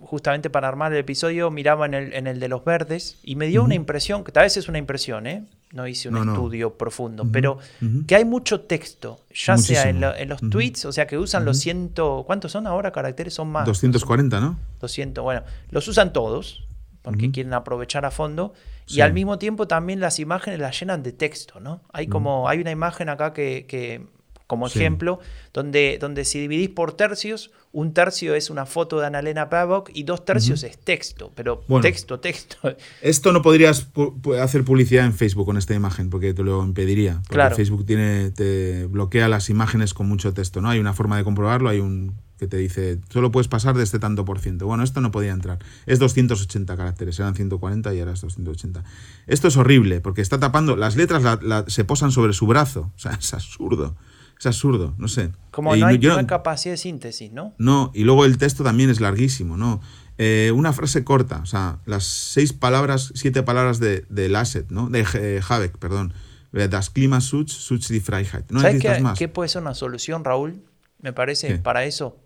justamente para armar el episodio, miraba en el, en el de los verdes y me dio una impresión, que tal vez es una impresión, ¿eh? no hice un
No, no.
estudio profundo, pero que hay mucho texto, ya sea en,
Muchísimo.
lo- en los tweets, o sea que usan los ciento, ¿cuántos son ahora caracteres? Son más.
240, ¿no?
200, bueno, los usan todos porque quieren aprovechar a fondo y al mismo tiempo también las imágenes las llenan de texto, ¿no? Hay como hay una imagen acá que, que como
Sí.
ejemplo donde donde si dividís por tercios, un tercio es una foto de Annalena Baerbock y dos tercios es texto, pero
Bueno.
texto, texto.
Esto no podrías pu- pu- hacer publicidad en Facebook con esta imagen, porque te lo impediría. Porque
Claro.
Facebook tiene, te bloquea las imágenes con mucho texto, ¿no? Hay una forma de comprobarlo, hay un que te dice, solo puedes pasar de este tanto por ciento. Bueno, esto no podía entrar. Es 280 caracteres, eran 140 y ahora es 280. Esto es horrible, porque está tapando, las letras la- la- se posan sobre su brazo. O sea, es absurdo. Es absurdo, no sé.
Como
Y
no hay,
yo
hay capacidad de síntesis, ¿no?
no, y luego el texto también es larguísimo, ¿no? Eh, una frase corta, o sea, las seis palabras, siete palabras de, del asset, ¿no? De eh, Habeck, perdón. Eh, Das Klimaschutz, Schutz die Freiheit. No
¿Sabes qué,
más.
qué puede ser una solución, Raúl? Me parece,
¿Qué?
para eso,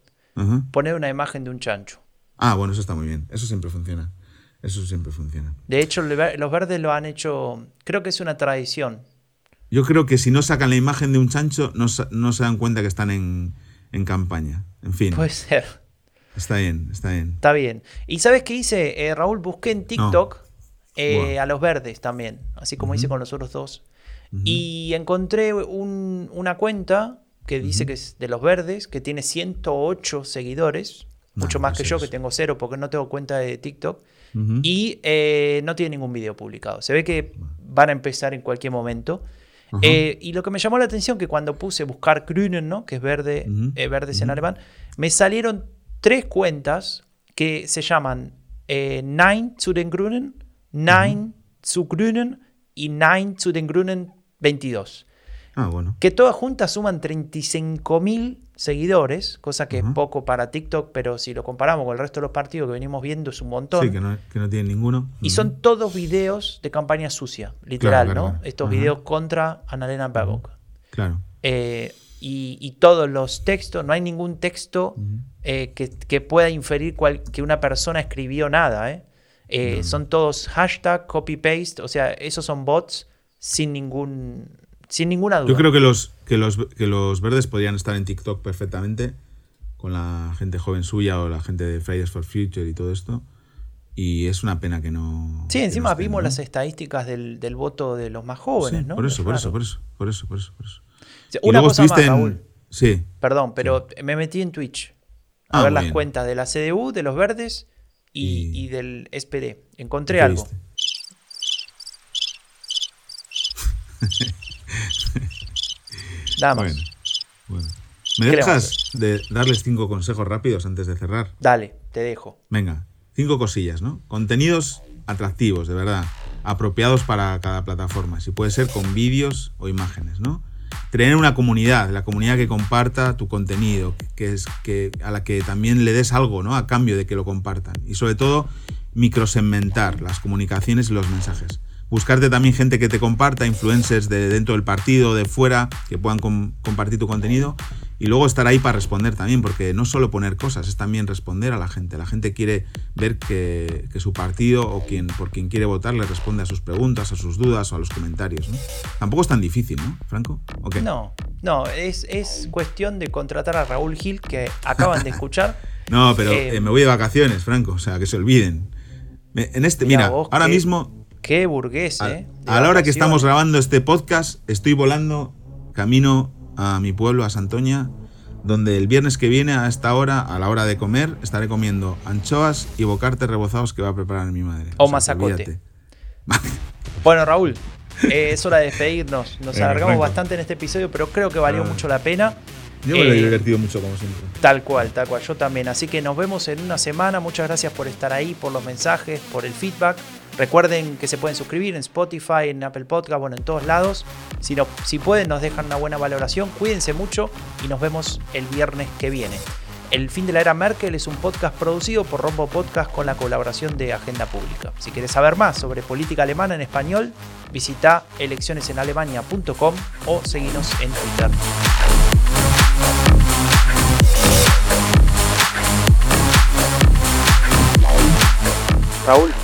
poner una imagen de un chancho.
Ah, bueno, eso está muy bien. Eso siempre funciona. Eso siempre funciona.
De hecho, los verdes lo han hecho, creo que es una tradición.
Yo creo que si no sacan la imagen de un chancho, no, no se dan cuenta que están en, en campaña. En fin,
Puede ser.
está bien, está bien.
Está bien. ¿Y sabes qué hice? Eh, Raúl, busqué en TikTok eh,
Bueno.
a los verdes también, así como hice con los otros dos. Y encontré un- una cuenta que dice que es de los verdes, que tiene 108 seguidores,
No,
mucho más
no
que yo,
eso.
que tengo cero porque no tengo cuenta de TikTok. Y eh, no tiene ningún video publicado. Se ve que van a empezar en cualquier momento. Eh, y lo que me llamó la atención que cuando puse buscar Grünen, ¿no? que es verde, eh, verdes en alemán, me salieron tres cuentas que se llaman eh, Nein zu den Grünen, Nein zu Grünen y Nein zu den Grünen 22.
Ah, bueno.
Que todas juntas suman 35.000 seguidores, cosa que es poco para TikTok, pero si lo comparamos con el resto de los partidos que venimos viendo es un montón.
Sí, que no, que no tienen ninguno.
Y son todos videos de campaña sucia, literal,
Claro, claro,
¿no? Estos videos contra Annalena Baerbock.
Claro.
Eh, y, y todos los textos, no hay ningún texto eh, que, que pueda inferir cual- que una persona escribió nada. ¿eh? Eh, Son todos hashtag, copy-paste, o sea, esos son bots sin ningún sin ninguna duda.
Yo creo que los, que, los, que los verdes podrían estar en TikTok perfectamente con la gente joven suya o la gente de Fridays for Future y todo esto. Y es una pena que no.
Sí, encima
no estén,
vimos
¿no?
las estadísticas del, del voto de los más jóvenes,
Sí,
¿no?
Por eso,
Es
por eso, por eso, por eso, por eso, por eso.
O sea,
Y
Una cosa más,
en-
Raúl.
Sí.
Perdón, pero me metí en Twitch a
Ah,
ver las
bien.
cuentas de la CDU, de los verdes y,
Y-
y del SPD. Encontré
¿Qué
algo. Nada más.
Bueno, bueno. ¿Me
¿Qué le
dejas de darles cinco consejos rápidos antes de cerrar?
Dale, te dejo.
Venga, cinco cosillas, ¿no? Contenidos atractivos, de verdad, apropiados para cada plataforma, si puede ser con vídeos o imágenes, ¿no? Tener una comunidad, la comunidad que comparta tu contenido, que es que a la que también le des algo, ¿no? A cambio de que lo compartan y sobre todo microsegmentar las comunicaciones y los mensajes. Buscarte también gente que te comparta, influencers de dentro del partido, de fuera, que puedan com- compartir tu contenido y luego estar ahí para responder también, porque no solo poner cosas, es también responder a la gente. La gente quiere ver que, que su partido o quien, por quien quiere votar le responde a sus preguntas, a sus dudas o a los comentarios. ¿no? Tampoco es tan difícil, ¿no, Franco?
No, no, es, es cuestión de contratar a Raúl Gil, que acaban de escuchar.
No, pero
Eh,
eh, me voy de vacaciones, Franco, o sea, que se olviden. En este, mira, ahora mismo,
Qué burgués,
a,
¿eh?
A la hora que estamos grabando este podcast, estoy volando camino a mi pueblo, a Santoña, donde el viernes que viene, a esta hora, a la hora de comer, estaré comiendo anchoas y bocartes rebozados que va a preparar mi madre.
O
sea, olvídate.
Bueno, Raúl, eh, es hora de despedirnos. Nos alargamos
Franco.
bastante en este episodio, pero creo que valió
Ah.
mucho la pena.
Yo me lo he
Eh,
divertido mucho, como siempre.
Tal cual, tal cual, yo también. Así que nos vemos en una semana. Muchas gracias por estar ahí, por los mensajes, por el feedback. Recuerden que se pueden suscribir en Spotify, en Apple Podcast, bueno, en todos lados. Si, no, si pueden, nos dejan una buena valoración. Cuídense mucho y nos vemos el viernes que viene. El fin de la era Merkel es un podcast producido por Rombo Podcast con la colaboración de Agenda Pública. Si quieres saber más sobre política alemana en español, visita eleccionesenalemania.com o seguinos en Twitter. Raúl,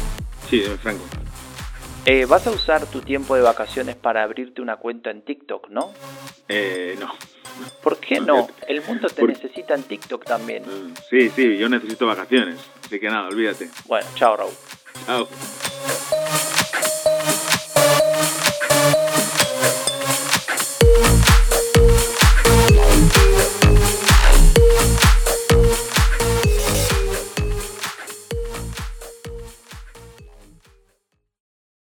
Sí, Franco.
Eh, vas a usar tu tiempo de vacaciones para abrirte una cuenta en TikTok, ¿no?
Eh, no.
¿Por qué no? El mundo te necesita en TikTok también.
Sí, sí, yo necesito vacaciones. Así que nada, olvídate.
Bueno, chao Raúl.
Chao.